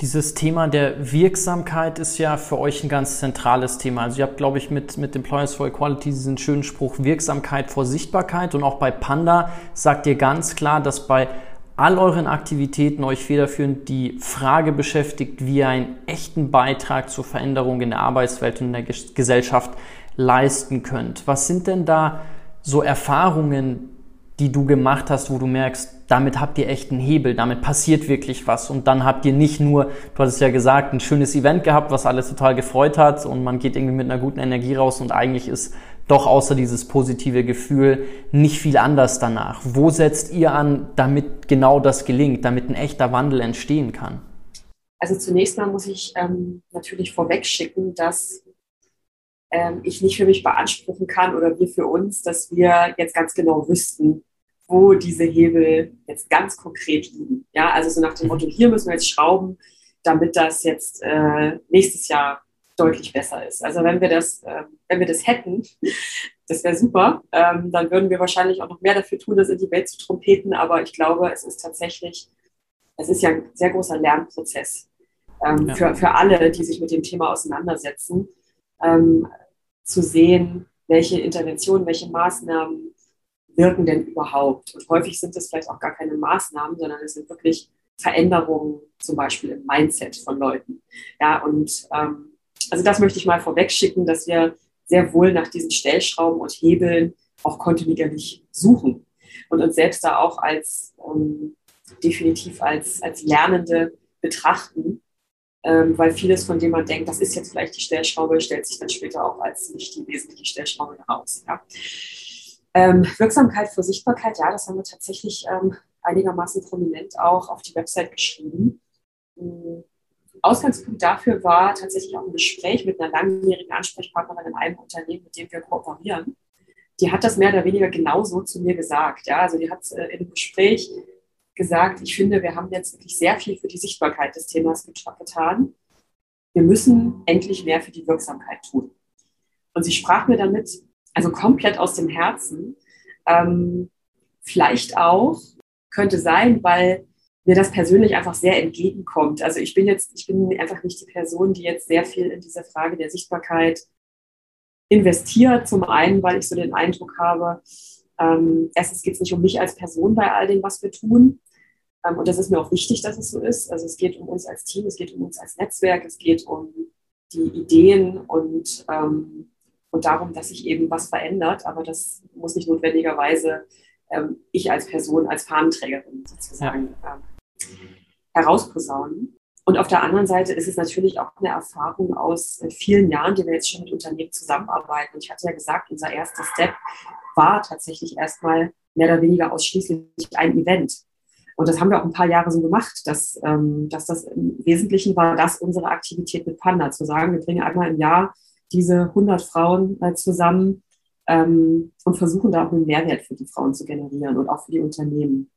Dieses Thema der Wirksamkeit ist ja für euch ein ganz zentrales Thema. Also ihr habt, glaube ich, mit, mit Employers for Equality diesen schönen Spruch Wirksamkeit vor Sichtbarkeit. Und auch bei Panda sagt ihr ganz klar, dass bei all euren Aktivitäten euch federführend die Frage beschäftigt, wie ihr einen echten Beitrag zur Veränderung in der Arbeitswelt und in der Gesellschaft leisten könnt. Was sind denn da so Erfahrungen, die du gemacht hast, wo du merkst, damit habt ihr echt einen Hebel, damit passiert wirklich was und dann habt ihr nicht nur, du hast es ja gesagt, ein schönes Event gehabt, was alle total gefreut hat und man geht irgendwie mit einer guten Energie raus und eigentlich ist doch außer dieses positive Gefühl nicht viel anders danach. Wo setzt ihr an, damit genau das gelingt, damit ein echter Wandel entstehen kann? Also zunächst mal muss ich ähm, natürlich vorwegschicken, dass ähm, ich nicht für mich beanspruchen kann oder wir für uns, dass wir jetzt ganz genau wüssten, wo diese Hebel jetzt ganz konkret liegen. Ja, also so nach dem Motto, hier müssen wir jetzt schrauben, damit das jetzt äh, nächstes Jahr deutlich besser ist. Also wenn wir das, äh, wenn wir das hätten, das wäre super, ähm, dann würden wir wahrscheinlich auch noch mehr dafür tun, das in die Welt zu trompeten. Aber ich glaube, es ist tatsächlich, es ist ja ein sehr großer Lernprozess ähm, ja. für, für alle, die sich mit dem Thema auseinandersetzen, ähm, zu sehen, welche Interventionen, welche Maßnahmen wirken denn überhaupt. Und häufig sind es vielleicht auch gar keine Maßnahmen, sondern es sind wirklich Veränderungen, zum Beispiel im Mindset von Leuten. Ja, und ähm, also das möchte ich mal vorweg schicken, dass wir sehr wohl nach diesen Stellschrauben und Hebeln auch kontinuierlich suchen und uns selbst da auch als ähm, definitiv als, als Lernende betrachten, ähm, weil vieles, von dem man denkt, das ist jetzt vielleicht die Stellschraube, stellt sich dann später auch als nicht die wesentliche Stellschraube heraus. Ja. Ähm, Wirksamkeit für Sichtbarkeit, ja, das haben wir tatsächlich ähm, einigermaßen prominent auch auf die Website geschrieben. Ausgangspunkt dafür war tatsächlich auch ein Gespräch mit einer langjährigen Ansprechpartnerin in einem Unternehmen, mit dem wir kooperieren. Die hat das mehr oder weniger genauso zu mir gesagt. Ja, also die hat äh, einem Gespräch gesagt, ich finde, wir haben jetzt wirklich sehr viel für die Sichtbarkeit des Themas getan. Wir müssen endlich mehr für die Wirksamkeit tun. Und sie sprach mir damit, also komplett aus dem Herzen, ähm, vielleicht auch, könnte sein, weil mir das persönlich einfach sehr entgegenkommt. Also ich bin jetzt, ich bin einfach nicht die Person, die jetzt sehr viel in diese Frage der Sichtbarkeit investiert. Zum einen, weil ich so den Eindruck habe, ähm, erstens geht es nicht um mich als Person bei all dem, was wir tun. Ähm, und das ist mir auch wichtig, dass es so ist. Also es geht um uns als Team, es geht um uns als Netzwerk, es geht um die Ideen und, ähm, und darum, dass sich eben was verändert. Aber das muss nicht notwendigerweise ähm, ich als Person, als Fahnenträgerin sozusagen ja. Herausposaunen. Und auf der anderen Seite ist es natürlich auch eine Erfahrung aus äh, vielen Jahren, die wir jetzt schon mit Unternehmen zusammenarbeiten. Und ich hatte ja gesagt, unser erster Step war tatsächlich erstmal mehr oder weniger ausschließlich ein Event. Und das haben wir auch ein paar Jahre so gemacht, dass, ähm, dass das im Wesentlichen war, das unsere Aktivität mit Panda, zu sagen, wir bringen einmal im Jahr diese 100 Frauen äh, zusammen ähm, und versuchen da auch einen Mehrwert für die Frauen zu generieren und auch für die Unternehmen.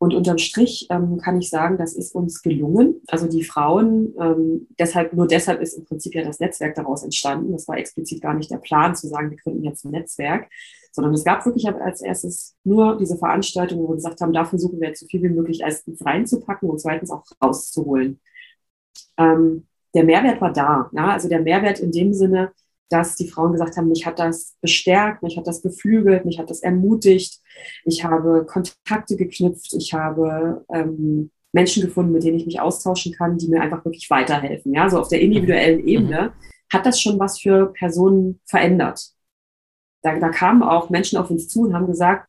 Und unterm Strich ähm, kann ich sagen, das ist uns gelungen. Also die Frauen, ähm, deshalb, nur deshalb ist im Prinzip ja das Netzwerk daraus entstanden. Das war explizit gar nicht der Plan, zu sagen, wir gründen jetzt ein Netzwerk, sondern es gab wirklich als erstes nur diese Veranstaltung, wo wir gesagt haben, da versuchen wir jetzt so viel wie möglich erstens reinzupacken und zweitens auch rauszuholen. Ähm, der Mehrwert war da. Ja? Also der Mehrwert in dem Sinne, dass die Frauen gesagt haben, mich hat das bestärkt, mich hat das beflügelt, mich hat das ermutigt. Ich habe Kontakte geknüpft, ich habe ähm, Menschen gefunden, mit denen ich mich austauschen kann, die mir einfach wirklich weiterhelfen. Ja, so auf der individuellen mhm. Ebene hat das schon was für Personen verändert. Da, da kamen auch Menschen auf uns zu und haben gesagt,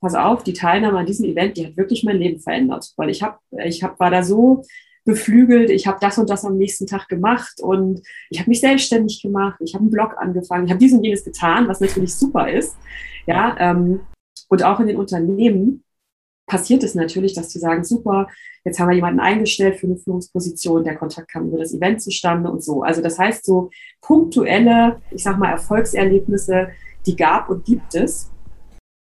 pass auf, die Teilnahme an diesem Event, die hat wirklich mein Leben verändert, weil ich habe, ich hab, war da so beflügelt, ich habe das und das am nächsten Tag gemacht und ich habe mich selbstständig gemacht, ich habe einen Blog angefangen, ich habe dies und jenes getan, was natürlich super ist. Ja, ähm, und auch in den Unternehmen passiert es natürlich, dass die sagen, super, jetzt haben wir jemanden eingestellt für eine Führungsposition, der Kontakt kam über das Event zustande und so. Also das heißt, so punktuelle, ich sag mal, Erfolgserlebnisse, die gab und gibt es.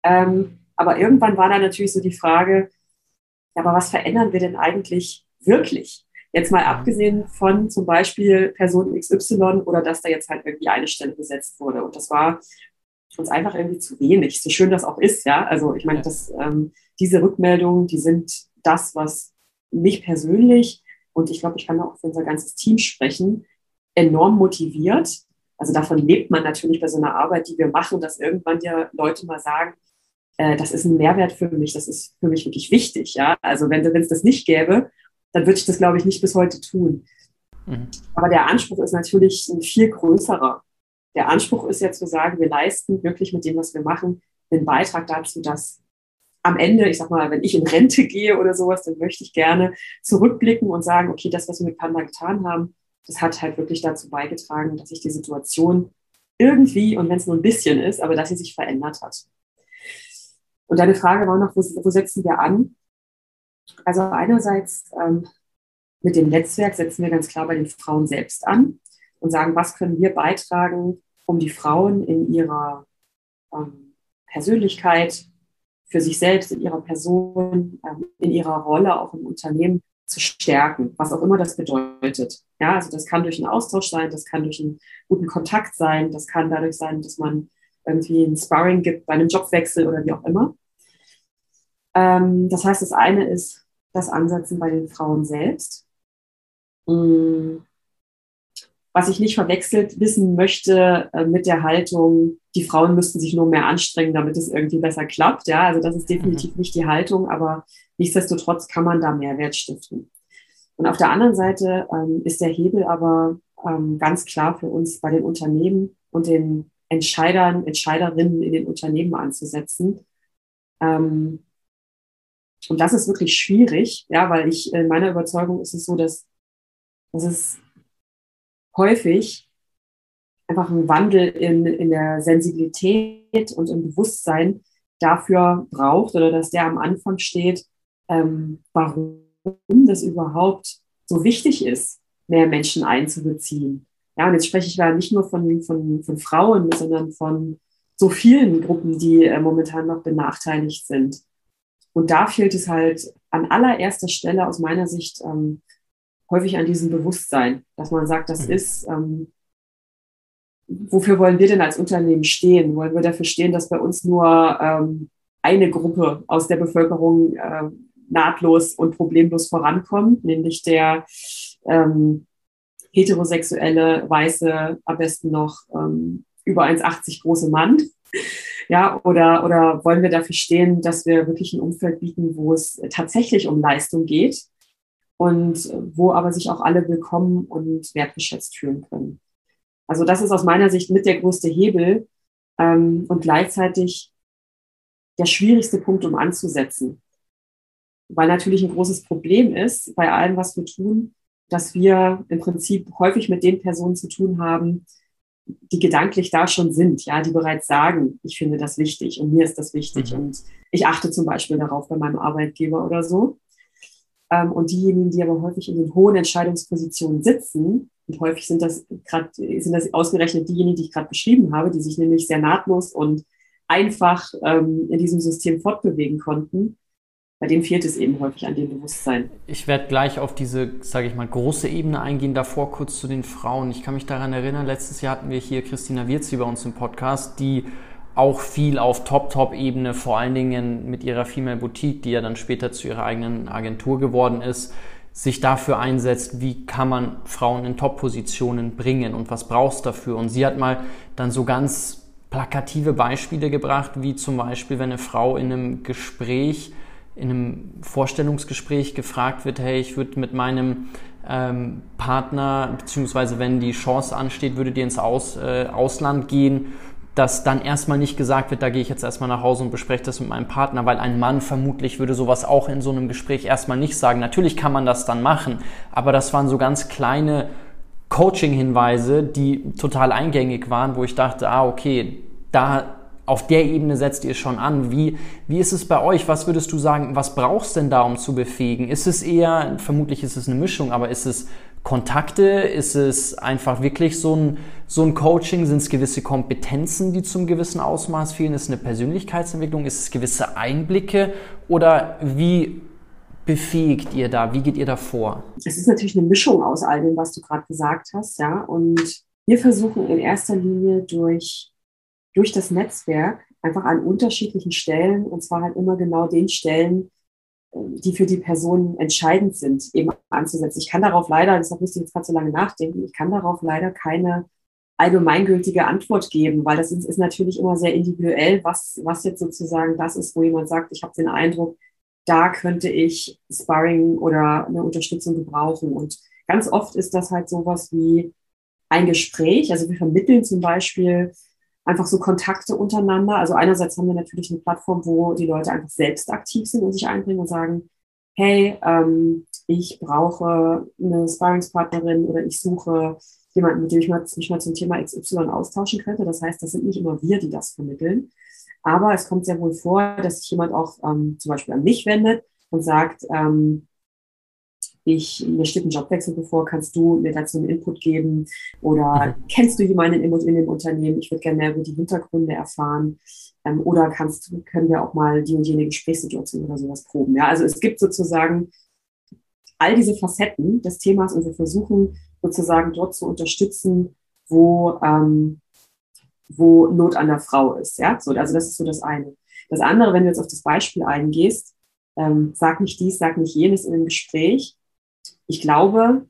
Ähm, aber irgendwann war da natürlich so die Frage, aber was verändern wir denn eigentlich wirklich? Jetzt mal abgesehen von zum Beispiel Person XY oder dass da jetzt halt irgendwie eine Stelle besetzt wurde. Und das war uns einfach irgendwie zu wenig, so schön das auch ist, ja. Also ich meine, dass ähm, diese Rückmeldungen, die sind das, was mich persönlich und ich glaube, ich kann auch für unser ganzes Team sprechen, enorm motiviert. Also davon lebt man natürlich bei so einer Arbeit, die wir machen, dass irgendwann ja Leute mal sagen, äh, das ist ein Mehrwert für mich, das ist für mich wirklich wichtig. Ja? Also wenn es das nicht gäbe, dann würde ich das, glaube ich, nicht bis heute tun. Mhm. Aber der Anspruch ist natürlich ein viel größerer. Der Anspruch ist ja zu sagen, wir leisten wirklich mit dem, was wir machen, einen Beitrag dazu, dass am Ende, ich sag mal, wenn ich in Rente gehe oder sowas, dann möchte ich gerne zurückblicken und sagen, okay, das, was wir mit Panda getan haben, das hat halt wirklich dazu beigetragen, dass sich die Situation irgendwie, und wenn es nur ein bisschen ist, aber dass sie sich verändert hat. Und deine Frage war noch, wo, wo setzen wir an? Also einerseits ähm, mit dem Netzwerk setzen wir ganz klar bei den Frauen selbst an. und sagen, was können wir beitragen, um die Frauen in ihrer ähm, Persönlichkeit, für sich selbst, in ihrer Person, ähm, in ihrer Rolle auch im Unternehmen zu stärken, was auch immer das bedeutet. Ja, also das kann durch einen Austausch sein, das kann durch einen guten Kontakt sein, das kann dadurch sein, dass man irgendwie ein Sparring gibt bei einem Jobwechsel oder wie auch immer. Ähm, das heißt, das eine ist das Ansetzen bei den Frauen selbst. Mhm. Was ich nicht verwechselt wissen möchte äh, mit der Haltung, die Frauen müssten sich nur mehr anstrengen, damit es irgendwie besser klappt. Ja, also das ist definitiv mhm. nicht die Haltung, aber nichtsdestotrotz kann man da Mehrwert stiften. Und auf der anderen Seite ähm, ist der Hebel aber ähm, ganz klar für uns bei den Unternehmen und den Entscheidern, Entscheiderinnen in den Unternehmen anzusetzen. Ähm, und das ist wirklich schwierig, ja, weil ich in meiner Überzeugung ist es so, dass, dass es häufig einfach einen Wandel in, in der Sensibilität und im Bewusstsein dafür braucht oder dass der am Anfang steht, ähm, warum das überhaupt so wichtig ist, mehr Menschen einzubeziehen. Ja, und jetzt spreche ich da nicht nur von, von, von Frauen, sondern von so vielen Gruppen, die äh, momentan noch benachteiligt sind. Und da fehlt es halt an allererster Stelle aus meiner Sicht ähm, häufig an diesem Bewusstsein, dass man sagt, das mhm. ist, ähm, wofür wollen wir denn als Unternehmen stehen? Wollen wir dafür stehen, dass bei uns nur ähm, eine Gruppe aus der Bevölkerung äh, nahtlos und problemlos vorankommt, nämlich der ähm, heterosexuelle, weiße, am besten noch ähm, über 1,80 große Mann? Ja, oder, oder wollen wir dafür stehen, dass wir wirklich ein Umfeld bieten, wo es tatsächlich um Leistung geht und wo aber sich auch alle willkommen und wertgeschätzt fühlen können? Also das ist aus meiner Sicht mit der größte Hebel ähm, und gleichzeitig der schwierigste Punkt, um anzusetzen. Weil natürlich ein großes Problem ist bei allem, was wir tun, dass wir im Prinzip häufig mit den Personen zu tun haben, die gedanklich da schon sind, ja, die bereits sagen, ich finde das wichtig und mir ist das wichtig mhm. und ich achte zum Beispiel darauf bei meinem Arbeitgeber oder so. Ähm, und diejenigen, die aber häufig in den hohen Entscheidungspositionen sitzen, und häufig sind das gerade, sind das ausgerechnet diejenigen, die ich gerade beschrieben habe, die sich nämlich sehr nahtlos und einfach ähm, in diesem System fortbewegen konnten, bei denen fehlt es eben häufig an dem Bewusstsein. Ich werde gleich auf diese, sage ich mal, große Ebene eingehen, davor kurz zu den Frauen. Ich kann mich daran erinnern, letztes Jahr hatten wir hier Christina Wirzi bei uns im Podcast, die auch viel auf Top-Top-Ebene, vor allen Dingen mit ihrer Female Boutique, die ja dann später zu ihrer eigenen Agentur geworden ist, sich dafür einsetzt, wie kann man Frauen in Top-Positionen bringen und was brauchst du dafür. Und sie hat mal dann so ganz plakative Beispiele gebracht, wie zum Beispiel, wenn eine Frau in einem Gespräch in einem Vorstellungsgespräch gefragt wird, hey, ich würde mit meinem ähm, Partner, beziehungsweise wenn die Chance ansteht, würdet ihr ins Aus, äh, Ausland gehen, dass dann erstmal nicht gesagt wird, da gehe ich jetzt erstmal nach Hause und bespreche das mit meinem Partner, weil ein Mann vermutlich würde sowas auch in so einem Gespräch erstmal nicht sagen. Natürlich kann man das dann machen, aber das waren so ganz kleine Coaching-Hinweise, die total eingängig waren, wo ich dachte, ah, okay, da auf der Ebene setzt ihr schon an. Wie, wie ist es bei euch? Was würdest du sagen, was brauchst denn da, um zu befähigen? Ist es eher, vermutlich ist es eine Mischung, aber ist es Kontakte? Ist es einfach wirklich so ein, so ein Coaching? Sind es gewisse Kompetenzen, die zum gewissen Ausmaß fehlen? Ist es eine Persönlichkeitsentwicklung? Ist es gewisse Einblicke? Oder wie befähigt ihr da? Wie geht ihr da vor? Es ist natürlich eine Mischung aus all dem, was du gerade gesagt hast, ja. Und wir versuchen in erster Linie durch durch das Netzwerk einfach an unterschiedlichen Stellen, und zwar halt immer genau den Stellen, ähm, die für die Person entscheidend sind, eben anzusetzen. Ich kann darauf leider, deshalb müsste ich jetzt gerade so lange nachdenken, ich kann darauf leider keine allgemeingültige Antwort geben, weil das ist, ist natürlich immer sehr individuell, was, was jetzt sozusagen das ist, wo jemand sagt, ich habe den Eindruck, da könnte ich Sparring oder eine Unterstützung gebrauchen. Und ganz oft ist das halt sowas wie ein Gespräch. Also wir vermitteln zum Beispiel einfach so Kontakte untereinander. Also einerseits haben wir natürlich eine Plattform, wo die Leute einfach selbst aktiv sind und sich einbringen und sagen, hey, ähm, ich brauche eine Sparringspartnerin oder ich suche jemanden, mit dem ich mich mal zum Thema XY austauschen könnte. Das heißt, das sind nicht immer wir, die das vermitteln. Aber es kommt sehr wohl vor, dass sich jemand auch ähm, zum Beispiel an mich wendet und sagt, ähm, ich, mir steht ein Jobwechsel bevor, kannst du mir dazu einen Input geben? Oder mhm. kennst du jemanden in, in dem Unternehmen? Ich würde gerne mehr über die Hintergründe erfahren. Ähm, oder kannst, können wir auch mal die und jene Gesprächssituation oder sowas proben? Ja, also es gibt sozusagen all diese Facetten des Themas und wir versuchen sozusagen dort zu unterstützen, wo, ähm, wo Not an der Frau ist. Ja, so, also das ist so das eine. Das andere, wenn du jetzt auf das Beispiel eingehst, ähm, sag nicht dies, sag nicht jenes in dem Gespräch. Ich glaube,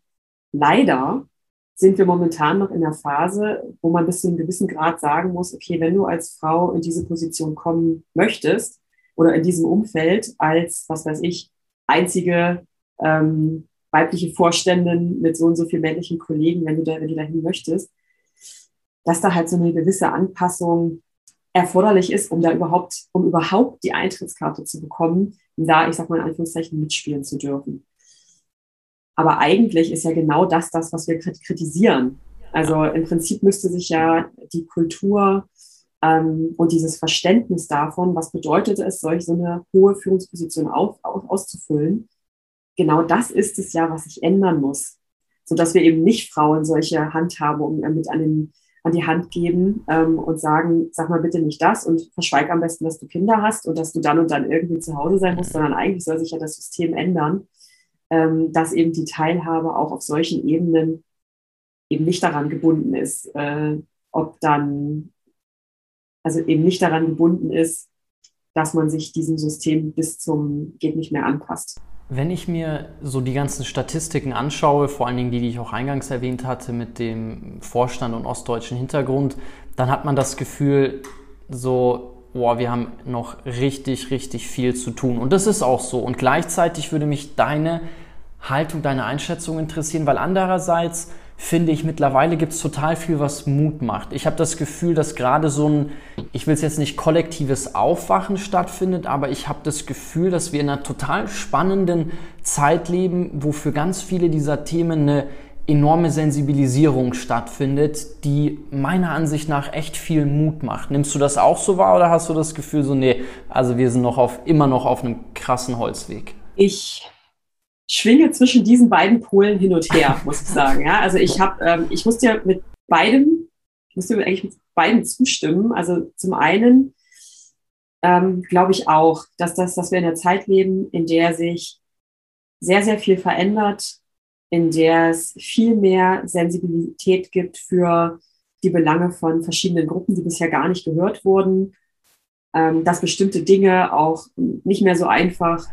leider sind wir momentan noch in der Phase, wo man bis zu einem gewissen Grad sagen muss, okay, wenn du als Frau in diese Position kommen möchtest oder in diesem Umfeld als, was weiß ich, einzige ähm, weibliche Vorständin mit so und so vielen männlichen Kollegen, wenn du da, wenn du dahin möchtest, dass da halt so eine gewisse Anpassung erforderlich ist, um da überhaupt, um überhaupt die Eintrittskarte zu bekommen, um da, ich sag mal in Anführungszeichen, mitspielen zu dürfen. Aber eigentlich ist ja genau das das, was wir kritisieren. Also im Prinzip müsste sich ja die Kultur ähm, und dieses Verständnis davon, was bedeutet es, solch so eine hohe Führungsposition auf, auf, auszufüllen, genau das ist es ja, was sich ändern muss. Sodass wir eben nicht Frauen solche Handhabungen mit an, den, an die Hand geben ähm, und sagen, sag mal bitte nicht das und verschweig am besten, dass du Kinder hast und dass du dann und dann irgendwie zu Hause sein musst, sondern eigentlich soll sich ja das System ändern, dass eben die Teilhabe auch auf solchen Ebenen eben nicht daran gebunden ist, äh, ob dann, also eben nicht daran gebunden ist, dass man sich diesem System bis zum geht nicht mehr anpasst. Wenn ich mir so die ganzen Statistiken anschaue, vor allen Dingen die, die ich auch eingangs erwähnt hatte mit dem Vorstand und ostdeutschen Hintergrund, dann hat man das Gefühl, so, boah, wir haben noch richtig, richtig viel zu tun. Und das ist auch so. Und gleichzeitig würde mich deine Haltung, deine Einschätzung interessieren, weil andererseits finde ich, mittlerweile gibt es total viel, was Mut macht. Ich habe das Gefühl, dass gerade so ein, ich will es jetzt nicht kollektives Aufwachen stattfindet, aber ich habe das Gefühl, dass wir in einer total spannenden Zeit leben, wo für ganz viele dieser Themen eine enorme Sensibilisierung stattfindet, die meiner Ansicht nach echt viel Mut macht. Nimmst du das auch so wahr oder hast du das Gefühl so, nee, also wir sind noch auf, immer noch auf einem krassen Holzweg? Ich schwinge zwischen diesen beiden Polen hin und her, muss ich sagen. Ja, also ich habe, ähm, ich muss dir mit beidem, ich muss eigentlich mit beiden zustimmen. Also zum einen ähm, glaube ich auch, dass das, dass wir in einer Zeit leben, in der sich sehr, sehr viel verändert, in der es viel mehr Sensibilität gibt für die Belange von verschiedenen Gruppen, die bisher gar nicht gehört wurden, ähm, dass bestimmte Dinge auch nicht mehr so einfach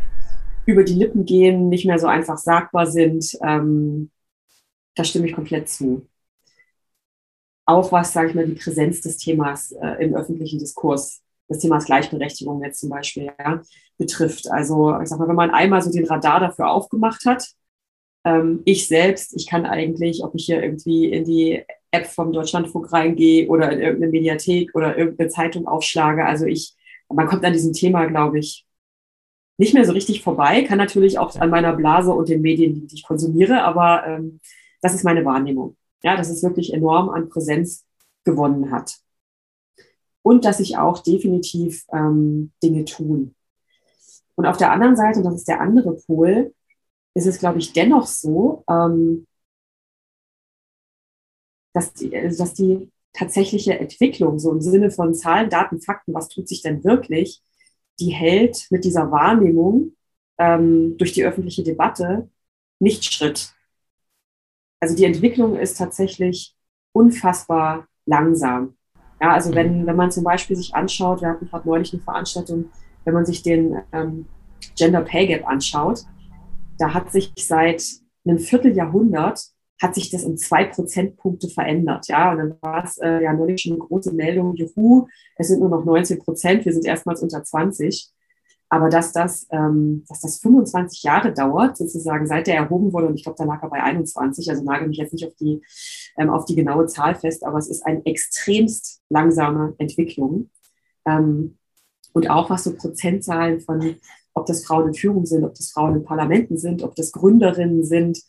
über die Lippen gehen, nicht mehr so einfach sagbar sind. Ähm, da stimme ich komplett zu. Auch was, sage ich mal, die Präsenz des Themas äh, im öffentlichen Diskurs, des Themas Gleichberechtigung jetzt zum Beispiel, ja, betrifft. Also ich sag mal, wenn man einmal so den Radar dafür aufgemacht hat, ähm, ich selbst, ich kann eigentlich, ob ich hier irgendwie in die App vom Deutschlandfunk reingehe oder in irgendeine Mediathek oder irgendeine Zeitung aufschlage, also ich, man kommt an diesem Thema, glaube ich, nicht mehr so richtig vorbei. Kann natürlich auch an meiner Blase und den Medien, die ich konsumiere, aber ähm, das ist meine Wahrnehmung. Ja, dass es wirklich enorm an Präsenz gewonnen hat. Und dass sich auch definitiv ähm, Dinge tun. Und auf der anderen Seite, und das ist der andere Pol, ist es, glaube ich, dennoch so, ähm, dass, die, also dass die tatsächliche Entwicklung, so im Sinne von Zahlen, Daten, Fakten, was tut sich denn wirklich, die hält mit dieser Wahrnehmung ähm, durch die öffentliche Debatte nicht Schritt. Also die Entwicklung ist tatsächlich unfassbar langsam. Ja, also wenn, wenn man zum Beispiel sich anschaut, wir hatten gerade neulich eine Veranstaltung, wenn man sich den ähm, Gender Pay Gap anschaut, da hat sich seit einem Vierteljahrhundert hat sich das um zwei Prozentpunkte verändert. Ja, und dann war es äh, ja neulich schon eine große Meldung, juhu, es sind nur noch 19 Prozent, wir sind erstmals unter 20. Aber dass das, ähm, dass das 25 Jahre dauert, sozusagen seit der erhoben wurde, und ich glaube, da lag er bei 21, also nagel mich jetzt nicht auf die, ähm, auf die genaue Zahl fest, aber es ist eine extremst langsame Entwicklung. Ähm, und auch was so Prozentzahlen von, ob das Frauen in Führung sind, ob das Frauen in Parlamenten sind, ob das Gründerinnen sind,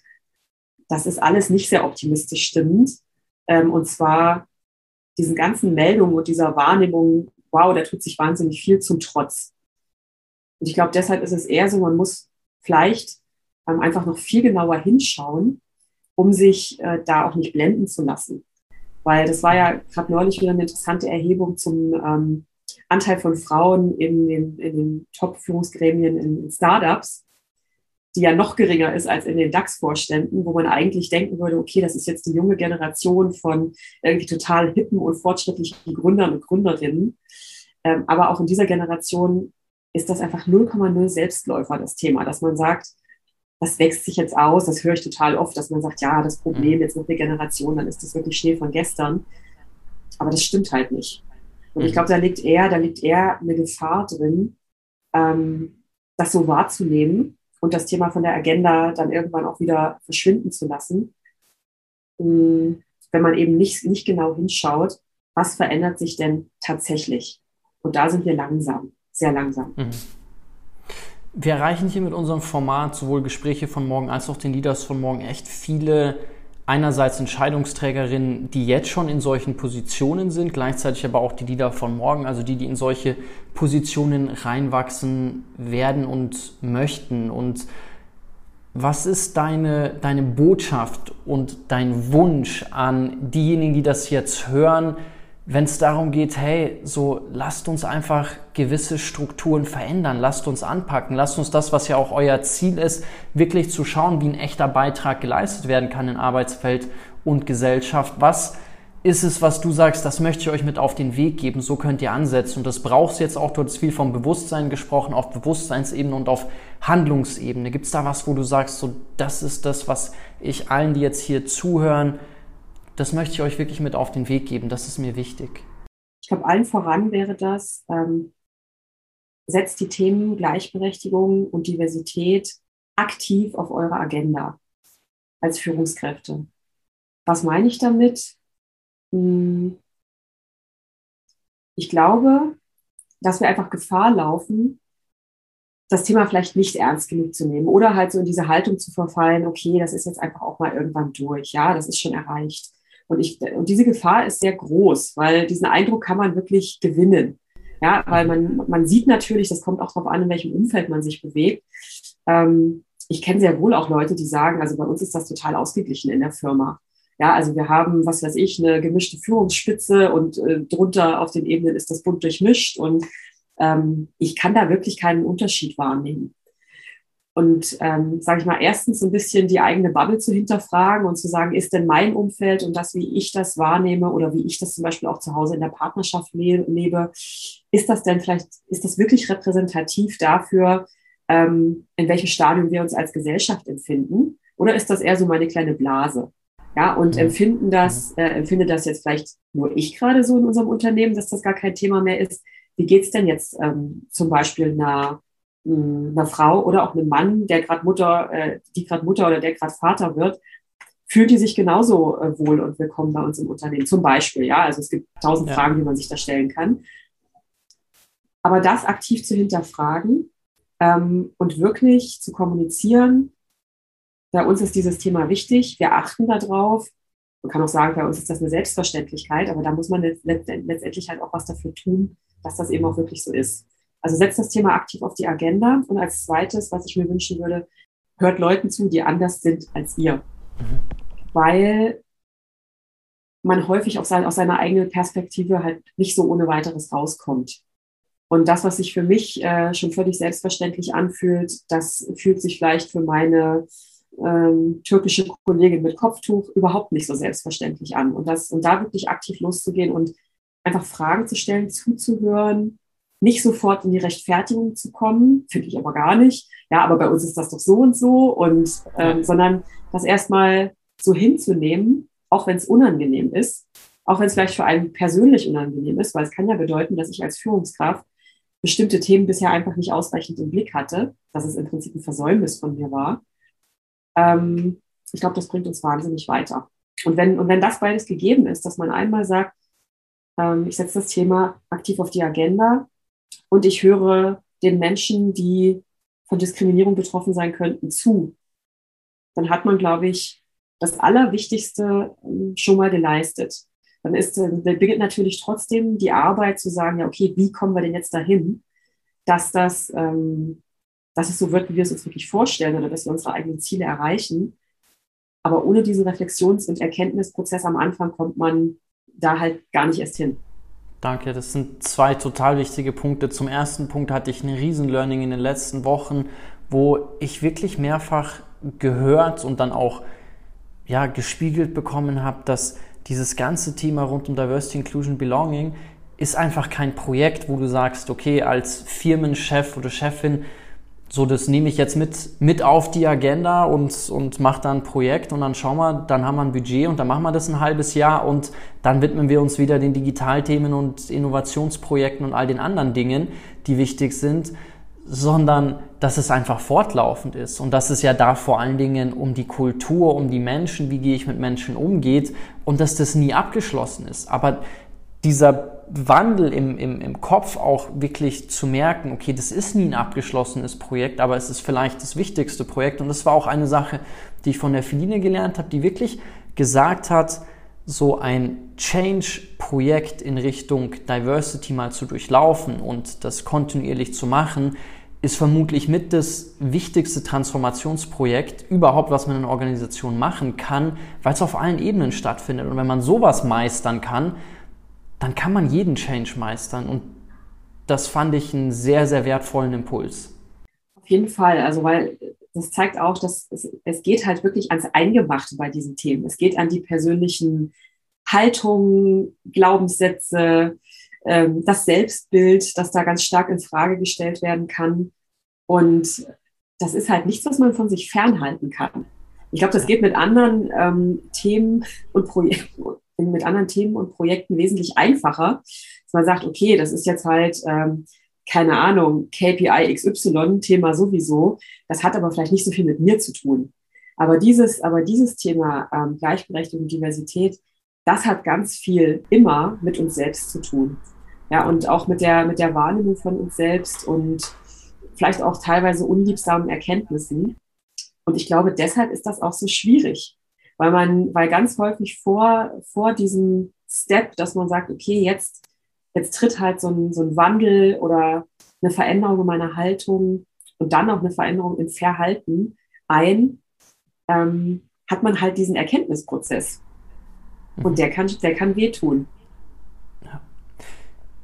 das ist alles nicht sehr optimistisch stimmend. Ähm, und zwar diesen ganzen Meldungen und dieser Wahrnehmung, wow, da tut sich wahnsinnig viel zum Trotz. Und ich glaube, deshalb ist es eher so, man muss vielleicht ähm, einfach noch viel genauer hinschauen, um sich äh, da auch nicht blenden zu lassen. Weil das war ja gerade neulich wieder eine interessante Erhebung zum ähm, Anteil von Frauen in den, in den Top-Führungsgremien in Startups, die ja noch geringer ist als in den DAX-Vorständen, wo man eigentlich denken würde, okay, das ist jetzt die junge Generation von irgendwie total hippen und fortschrittlichen Gründern und Gründerinnen. Ähm, aber auch in dieser Generation ist das einfach 0,0 Selbstläufer, das Thema, dass man sagt, das wächst sich jetzt aus, das höre ich total oft, dass man sagt, ja, das Problem mhm. jetzt noch eine Generation, dann ist das wirklich Schnee von gestern. Aber das stimmt halt nicht. Und ich mhm. glaube, da liegt eher, da liegt eher eine Gefahr drin, ähm, das so wahrzunehmen und das Thema von der Agenda dann irgendwann auch wieder verschwinden zu lassen. Ähm, wenn man eben nicht, nicht genau hinschaut, was verändert sich denn tatsächlich? Und da sind wir langsam, sehr langsam. Mhm. Wir erreichen hier mit unserem Format sowohl Gespräche von morgen als auch den Leaders von morgen echt viele einerseits Entscheidungsträgerinnen, die jetzt schon in solchen Positionen sind, gleichzeitig aber auch die Leader von morgen, also die, die in solche Positionen reinwachsen werden und möchten. Und was ist deine, deine Botschaft und dein Wunsch an diejenigen, die das jetzt hören, wenn es darum geht, hey, so lasst uns einfach gewisse Strukturen verändern, lasst uns anpacken, lasst uns das, was ja auch euer Ziel ist, wirklich zu schauen, wie ein echter Beitrag geleistet werden kann in Arbeitsfeld und Gesellschaft. Was ist es, was du sagst, das möchte ich euch mit auf den Weg geben, so könnt ihr ansetzen. Und das brauchst du jetzt auch, du hast viel vom Bewusstsein gesprochen, auf Bewusstseinsebene und auf Handlungsebene. Gibt es da was, wo du sagst, so das ist das, was ich allen, die jetzt hier zuhören, das möchte ich euch wirklich mit auf den Weg geben. Das ist mir wichtig. Ich glaube, allen voran wäre das, ähm, setzt die Themen Gleichberechtigung und Diversität aktiv auf eure Agenda als Führungskräfte. Was meine ich damit? Hm, ich glaube, dass wir einfach Gefahr laufen, das Thema vielleicht nicht ernst genug zu nehmen oder halt so in diese Haltung zu verfallen, okay, das ist jetzt einfach auch mal irgendwann durch, ja, das ist schon erreicht. Und, ich, und diese Gefahr ist sehr groß, weil diesen Eindruck kann man wirklich gewinnen. Ja, weil man, man sieht natürlich, das kommt auch darauf an, in welchem Umfeld man sich bewegt. Ähm, ich kenne sehr wohl auch Leute, die sagen, also bei uns ist das total ausgeglichen in der Firma. Ja, also wir haben, was weiß ich, eine gemischte Führungsspitze und äh, drunter auf den Ebenen ist das bunt durchmischt und ähm, ich kann da wirklich keinen Unterschied wahrnehmen. Und ähm, sage ich mal, erstens so ein bisschen die eigene Bubble zu hinterfragen und zu sagen, ist denn mein Umfeld und das, wie ich das wahrnehme oder wie ich das zum Beispiel auch zu Hause in der Partnerschaft le lebe, ist das denn vielleicht, ist das wirklich repräsentativ dafür, ähm, in welchem Stadium wir uns als Gesellschaft empfinden? Oder ist das eher so meine kleine Blase? Ja, und mhm. empfinden das, äh, empfinde das jetzt vielleicht nur ich gerade so in unserem Unternehmen, dass das gar kein Thema mehr ist. Wie geht's denn jetzt ähm, zum Beispiel einer einer Frau oder auch einem Mann, der gerade Mutter, äh, die gerade Mutter oder der gerade Vater wird, fühlt die sich genauso äh, wohl und willkommen bei uns im Unternehmen. Zum Beispiel, ja. Also es gibt tausend ja. Fragen, die man sich da stellen kann. Aber das aktiv zu hinterfragen ähm, und wirklich zu kommunizieren, bei uns ist dieses Thema wichtig, wir achten darauf. Man kann auch sagen, bei uns ist das eine Selbstverständlichkeit, aber da muss man letztendlich halt auch was dafür tun, dass das eben auch wirklich so ist. Also setzt das Thema aktiv auf die Agenda. Und als zweites, was ich mir wünschen würde, hört Leuten zu, die anders sind als ihr. Mhm. Weil man häufig aus, aus seiner eigenen Perspektive halt nicht so ohne weiteres rauskommt. Und das, was sich für mich äh, schon völlig selbstverständlich anfühlt, das fühlt sich vielleicht für meine ähm, türkische Kollegin mit Kopftuch überhaupt nicht so selbstverständlich an. Und, das, und da wirklich aktiv loszugehen und einfach Fragen zu stellen, zuzuhören, nicht sofort in die Rechtfertigung zu kommen, finde ich aber gar nicht. Ja, aber bei uns ist das doch so und so und ähm, sondern das erstmal so hinzunehmen, auch wenn es unangenehm ist, auch wenn es vielleicht für einen persönlich unangenehm ist, weil es kann ja bedeuten, dass ich als Führungskraft bestimmte Themen bisher einfach nicht ausreichend im Blick hatte, dass es im Prinzip ein Versäumnis von mir war. Ähm, ich glaube, das bringt uns wahnsinnig weiter. Und wenn, und wenn das beides gegeben ist, dass man einmal sagt, ähm, ich setze das Thema aktiv auf die Agenda, und ich höre den Menschen, die von Diskriminierung betroffen sein könnten, zu. Dann hat man, glaube ich, das Allerwichtigste ähm, schon mal geleistet. Dann ist, äh, dann beginnt natürlich trotzdem die Arbeit zu sagen, ja, okay, wie kommen wir denn jetzt dahin, dass das, ähm, dass es so wird, wie wir es uns wirklich vorstellen oder dass wir unsere eigenen Ziele erreichen. Aber ohne diesen Reflexions- und Erkenntnisprozess am Anfang kommt man da halt gar nicht erst hin. Danke, das sind zwei total wichtige Punkte. Zum ersten Punkt hatte ich ein Riesen-Learning in den letzten Wochen, wo ich wirklich mehrfach gehört und dann auch ja, gespiegelt bekommen habe, dass dieses ganze Thema rund um Diversity, Inclusion, Belonging ist einfach kein Projekt, wo du sagst, okay, als Firmenchef oder Chefin so, das nehme ich jetzt mit, mit auf die Agenda und, und mache dann ein Projekt und dann schauen wir, dann haben wir ein Budget und dann machen wir das ein halbes Jahr und dann widmen wir uns wieder den Digitalthemen und Innovationsprojekten und all den anderen Dingen, die wichtig sind, sondern dass es einfach fortlaufend ist und dass es ja da vor allen Dingen um die Kultur, um die Menschen, wie gehe ich mit Menschen umgeht und dass das nie abgeschlossen ist. Aber dieser Wandel im, im, im Kopf auch wirklich zu merken, okay, das ist nie ein abgeschlossenes Projekt, aber es ist vielleicht das wichtigste Projekt. Und das war auch eine Sache, die ich von der Feline gelernt habe, die wirklich gesagt hat, so ein Change-Projekt in Richtung Diversity mal zu durchlaufen und das kontinuierlich zu machen, ist vermutlich mit das wichtigste Transformationsprojekt überhaupt, was man in einer Organisation machen kann, weil es auf allen Ebenen stattfindet. Und wenn man sowas meistern kann, dann kann man jeden Change meistern. Und das fand ich einen sehr, sehr wertvollen Impuls. Auf jeden Fall. Also, weil das zeigt auch, dass es, es geht halt wirklich ans Eingemachte bei diesen Themen. Es geht an die persönlichen Haltungen, Glaubenssätze, ähm, das Selbstbild, das da ganz stark in Frage gestellt werden kann. Und das ist halt nichts, was man von sich fernhalten kann. Ich glaube, das geht mit anderen ähm, Themen und Projekten mit anderen Themen und Projekten wesentlich einfacher, dass man sagt, okay, das ist jetzt halt, ähm, keine Ahnung, KPI XY, Thema sowieso. Das hat aber vielleicht nicht so viel mit mir zu tun. Aber dieses, aber dieses Thema ähm, Gleichberechtigung und Diversität, das hat ganz viel immer mit uns selbst zu tun. Ja, und auch mit der, mit der Wahrnehmung von uns selbst und vielleicht auch teilweise unliebsamen Erkenntnissen. Und ich glaube, deshalb ist das auch so schwierig, weil man, weil ganz häufig vor, vor diesem Step, dass man sagt, okay, jetzt, jetzt tritt halt so ein, so ein Wandel oder eine Veränderung in meiner Haltung und dann auch eine Veränderung im Verhalten ein, ähm, hat man halt diesen Erkenntnisprozess. Und der kann, der kann wehtun.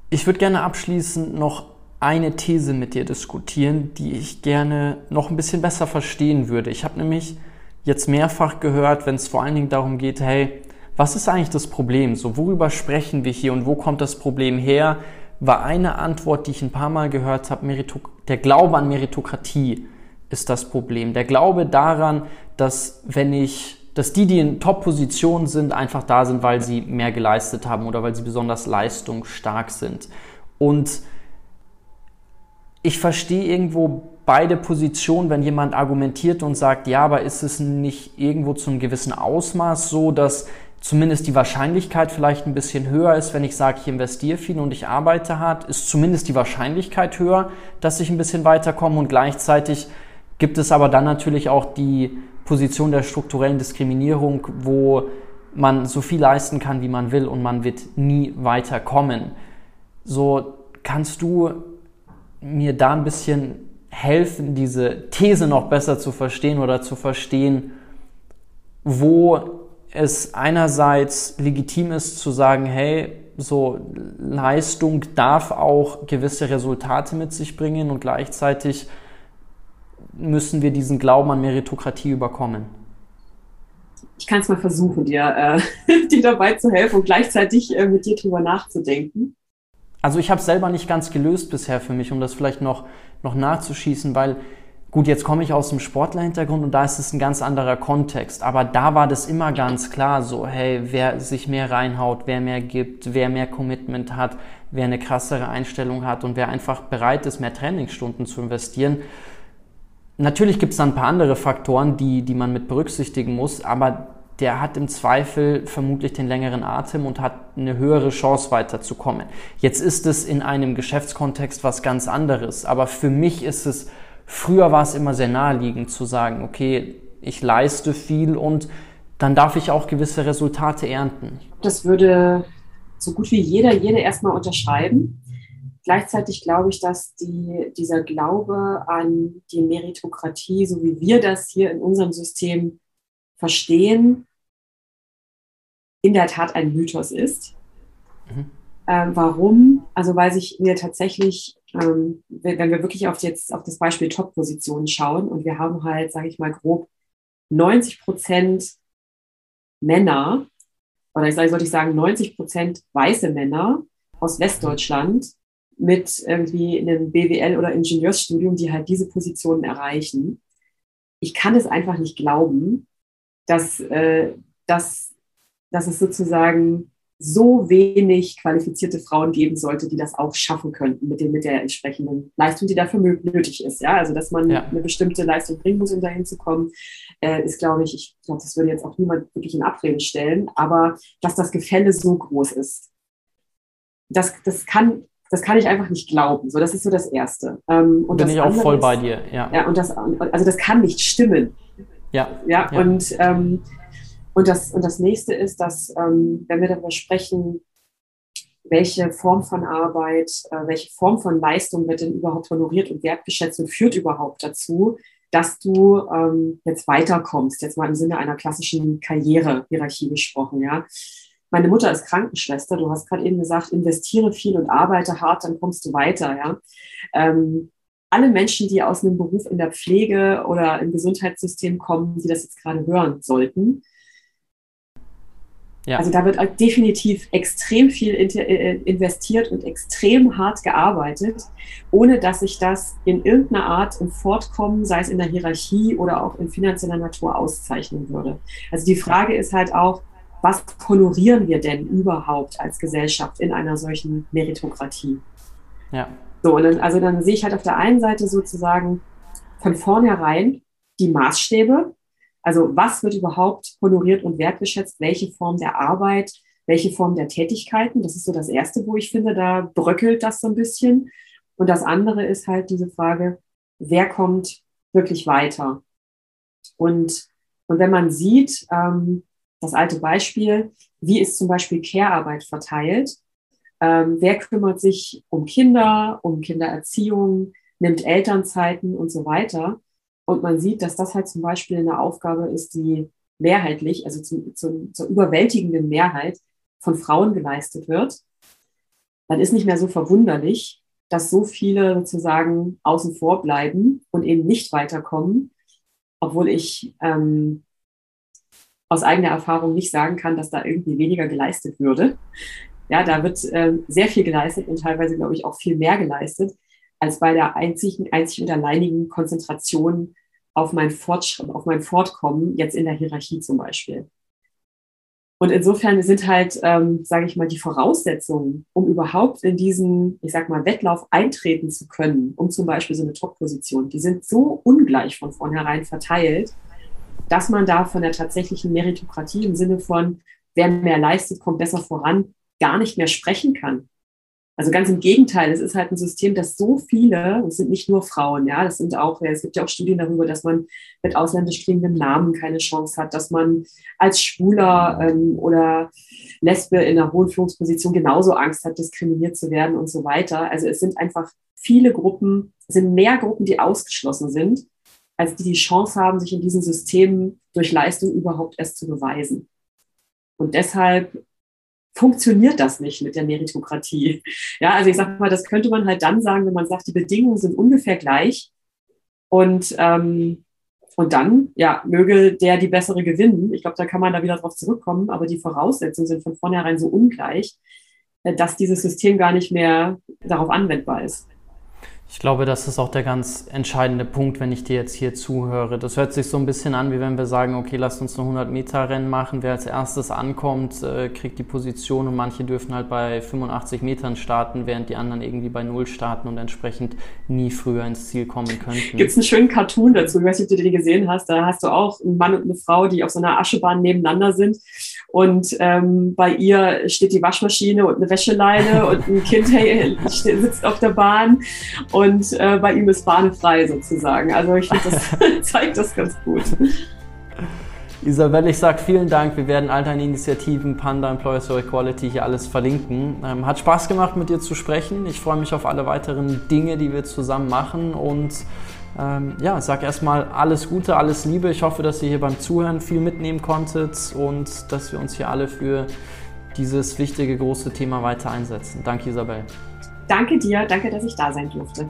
Ich würde gerne abschließend noch eine These mit dir diskutieren, die ich gerne noch ein bisschen besser verstehen würde. Ich habe nämlich jetzt mehrfach gehört, wenn es vor allen Dingen darum geht, hey, was ist eigentlich das Problem? So, worüber sprechen wir hier und wo kommt das Problem her? War eine Antwort, die ich ein paar Mal gehört habe, der Glaube an Meritokratie ist das Problem. Der Glaube daran, dass wenn ich, dass die, die in Top-Positionen sind, einfach da sind, weil sie mehr geleistet haben oder weil sie besonders leistungsstark sind. Und ich verstehe irgendwo beide Positionen, wenn jemand argumentiert und sagt, ja, aber ist es nicht irgendwo zu einem gewissen Ausmaß so, dass zumindest die Wahrscheinlichkeit vielleicht ein bisschen höher ist, wenn ich sage, ich investiere viel und ich arbeite hart, ist zumindest die Wahrscheinlichkeit höher, dass ich ein bisschen weiterkomme und gleichzeitig gibt es aber dann natürlich auch die Position der strukturellen Diskriminierung, wo man so viel leisten kann, wie man will und man wird nie weiterkommen. So kannst du mir da ein bisschen helfen, diese These noch besser zu verstehen oder zu verstehen, wo es einerseits legitim ist zu sagen, hey, so Leistung darf auch gewisse Resultate mit sich bringen und gleichzeitig müssen wir diesen Glauben an Meritokratie überkommen. Ich kann es mal versuchen, dir, äh, dir dabei zu helfen und gleichzeitig äh, mit dir drüber nachzudenken. Also ich habe es selber nicht ganz gelöst bisher für mich, um das vielleicht noch, noch nachzuschießen, weil gut, jetzt komme ich aus dem Sportlerhintergrund und da ist es ein ganz anderer Kontext. Aber da war das immer ganz klar so, hey, wer sich mehr reinhaut, wer mehr gibt, wer mehr Commitment hat, wer eine krassere Einstellung hat und wer einfach bereit ist, mehr Trainingsstunden zu investieren. Natürlich gibt es dann ein paar andere Faktoren, die, die man mit berücksichtigen muss, aber der hat im Zweifel vermutlich den längeren Atem und hat eine höhere Chance weiterzukommen. Jetzt ist es in einem Geschäftskontext was ganz anderes, aber für mich ist es, früher war es immer sehr naheliegend zu sagen, okay, ich leiste viel und dann darf ich auch gewisse Resultate ernten. Das würde so gut wie jeder, jede erstmal unterschreiben. gleichzeitig glaube ich, dass die, dieser Glaube an die Meritokratie, so wie wir das hier in unserem System verstehen, in der Tat ein Mythos ist. Mhm. Ähm, warum? Also weil sich mir tatsächlich, ähm, wenn wir wirklich auf jetzt auf das Beispiel Top-Positionen schauen und wir haben halt, sage ich mal grob, 90 Prozent Männer, oder ich sollte ich sagen 90 Prozent weiße Männer aus Westdeutschland mit irgendwie einem BWL- oder Ingenieursstudium, die halt diese Positionen erreichen. Ich kann es einfach nicht glauben, dass, äh, dass, dass es sozusagen so wenig qualifizierte Frauen geben sollte, die das auch schaffen könnten mit, dem, mit der entsprechenden Leistung, die dafür nötig ist. Ja, also dass man ja. eine bestimmte Leistung bringen muss, um dahin zu kommen, äh, ist, glaube ich, ich glaube, das würde jetzt auch niemand wirklich in Abrede stellen, aber dass das Gefälle so groß ist, das, das kann das kann ich einfach nicht glauben. So, das ist so das Erste. Ähm, und Bin ich auch voll ist, bei dir, ja. Ja, und das, also das kann nicht stimmen. Ja. Ja, ja. und ähm, und das, und das nächste ist, dass, ähm, wenn wir darüber sprechen, welche Form von Arbeit, äh, welche Form von Leistung wird denn überhaupt honoriert und wertgeschätzt und führt überhaupt dazu, dass du ähm, jetzt weiterkommst, jetzt mal im Sinne einer klassischen Karrierehierarchie gesprochen, ja. Meine Mutter ist Krankenschwester, du hast gerade eben gesagt, investiere viel und arbeite hart, dann kommst du weiter, ja. Ähm, alle Menschen, die aus einem Beruf in der Pflege oder im Gesundheitssystem kommen, die das jetzt gerade hören sollten, ja. Also da wird definitiv extrem viel äh, investiert und extrem hart gearbeitet, ohne dass sich das in irgendeiner Art im Fortkommen, sei es in der Hierarchie oder auch in finanzieller Natur, auszeichnen würde. Also die Frage ist halt auch, was honorieren wir denn überhaupt als Gesellschaft in einer solchen Meritokratie? Ja. So, und dann, also dann sehe ich halt auf der einen Seite sozusagen von vornherein die Maßstäbe, also was wird überhaupt honoriert und wertgeschätzt? Welche Form der Arbeit? Welche Form der Tätigkeiten? Das ist so das Erste, wo ich finde, da bröckelt das so ein bisschen. Und das andere ist halt diese Frage, wer kommt wirklich weiter? Und, und wenn man sieht, ähm, das alte Beispiel, wie ist zum Beispiel Care-Arbeit verteilt? Ähm, wer kümmert sich um Kinder, um Kindererziehung, nimmt Elternzeiten und so weiter? und man sieht, dass das halt zum Beispiel eine Aufgabe ist, die mehrheitlich, also zu, zu, zur überwältigenden Mehrheit von Frauen geleistet wird, dann ist nicht mehr so verwunderlich, dass so viele sozusagen außen vor bleiben und eben nicht weiterkommen, obwohl ich ähm, aus eigener Erfahrung nicht sagen kann, dass da irgendwie weniger geleistet würde. Ja, da wird äh, sehr viel geleistet und teilweise, glaube ich, auch viel mehr geleistet als bei der einzigen, einzig und alleinigen Konzentration auf mein, Fortschritt, auf mein Fortkommen, jetzt in der Hierarchie zum Beispiel. Und insofern sind halt, ähm, sage ich mal, die Voraussetzungen, um überhaupt in diesen, ich sag mal, Wettlauf eintreten zu können, um zum Beispiel so eine Top-Position, die sind so ungleich von vornherein verteilt, dass man da von der tatsächlichen Meritokratie im Sinne von, wer mehr leistet, kommt besser voran, gar nicht mehr sprechen kann. Also ganz im Gegenteil, es ist halt ein System, das so viele, es sind nicht nur Frauen, ja, das sind auch, es gibt ja auch Studien darüber, dass man mit ausländisch klingendem Namen keine Chance hat, dass man als Schwuler ähm, oder Lesbe in einer hohen Führungsposition genauso Angst hat, diskriminiert zu werden und so weiter. Also es sind einfach viele Gruppen, es sind mehr Gruppen, die ausgeschlossen sind, als die die Chance haben, sich in diesen Systemen durch Leistung überhaupt erst zu beweisen. Und deshalb funktioniert das nicht mit der Meritokratie. Ja, also ich sage mal, das könnte man halt dann sagen, wenn man sagt, die Bedingungen sind ungefähr gleich und ähm, und dann, ja, möge der die bessere gewinnen. Ich glaube, da kann man da wieder drauf zurückkommen, aber die Voraussetzungen sind von vornherein so ungleich, äh, dass dieses System gar nicht mehr darauf anwendbar ist. Ich glaube, das ist auch der ganz entscheidende Punkt, wenn ich dir jetzt hier zuhöre. Das hört sich so ein bisschen an, wie wenn wir sagen, okay, lasst uns ein 100 Meter Rennen machen. Wer als erstes ankommt, äh, kriegt die Position und manche dürfen halt bei 85 Metern starten, während die anderen irgendwie bei Null starten und entsprechend nie früher ins Ziel kommen könnten. Gibt es einen schönen Cartoon dazu? Ich weiß nicht, ob du den gesehen hast. Da hast du auch einen Mann und eine Frau, die auf so einer Aschebahn nebeneinander sind und ähm, bei ihr steht die Waschmaschine und eine Wäscheleine und ein Kind hey, sitzt auf der Bahn und äh, bei ihm ist Bahn frei sozusagen. Also ich finde, das zeigt das ganz gut. Isabel, ich sage vielen Dank. Wir werden all deine Initiativen, Panda, Employers for Equality hier alles verlinken. Ähm, hat Spaß gemacht, mit dir zu sprechen. Ich freue mich auf alle weiteren Dinge, die wir zusammen machen und ähm, ja, sag erstmal alles Gute, alles Liebe. Ich hoffe, dass ihr hier beim Zuhören viel mitnehmen konntet und dass wir uns hier alle für dieses wichtige, große Thema weiter einsetzen. Danke, Isabel. Danke dir, danke, dass ich da sein durfte.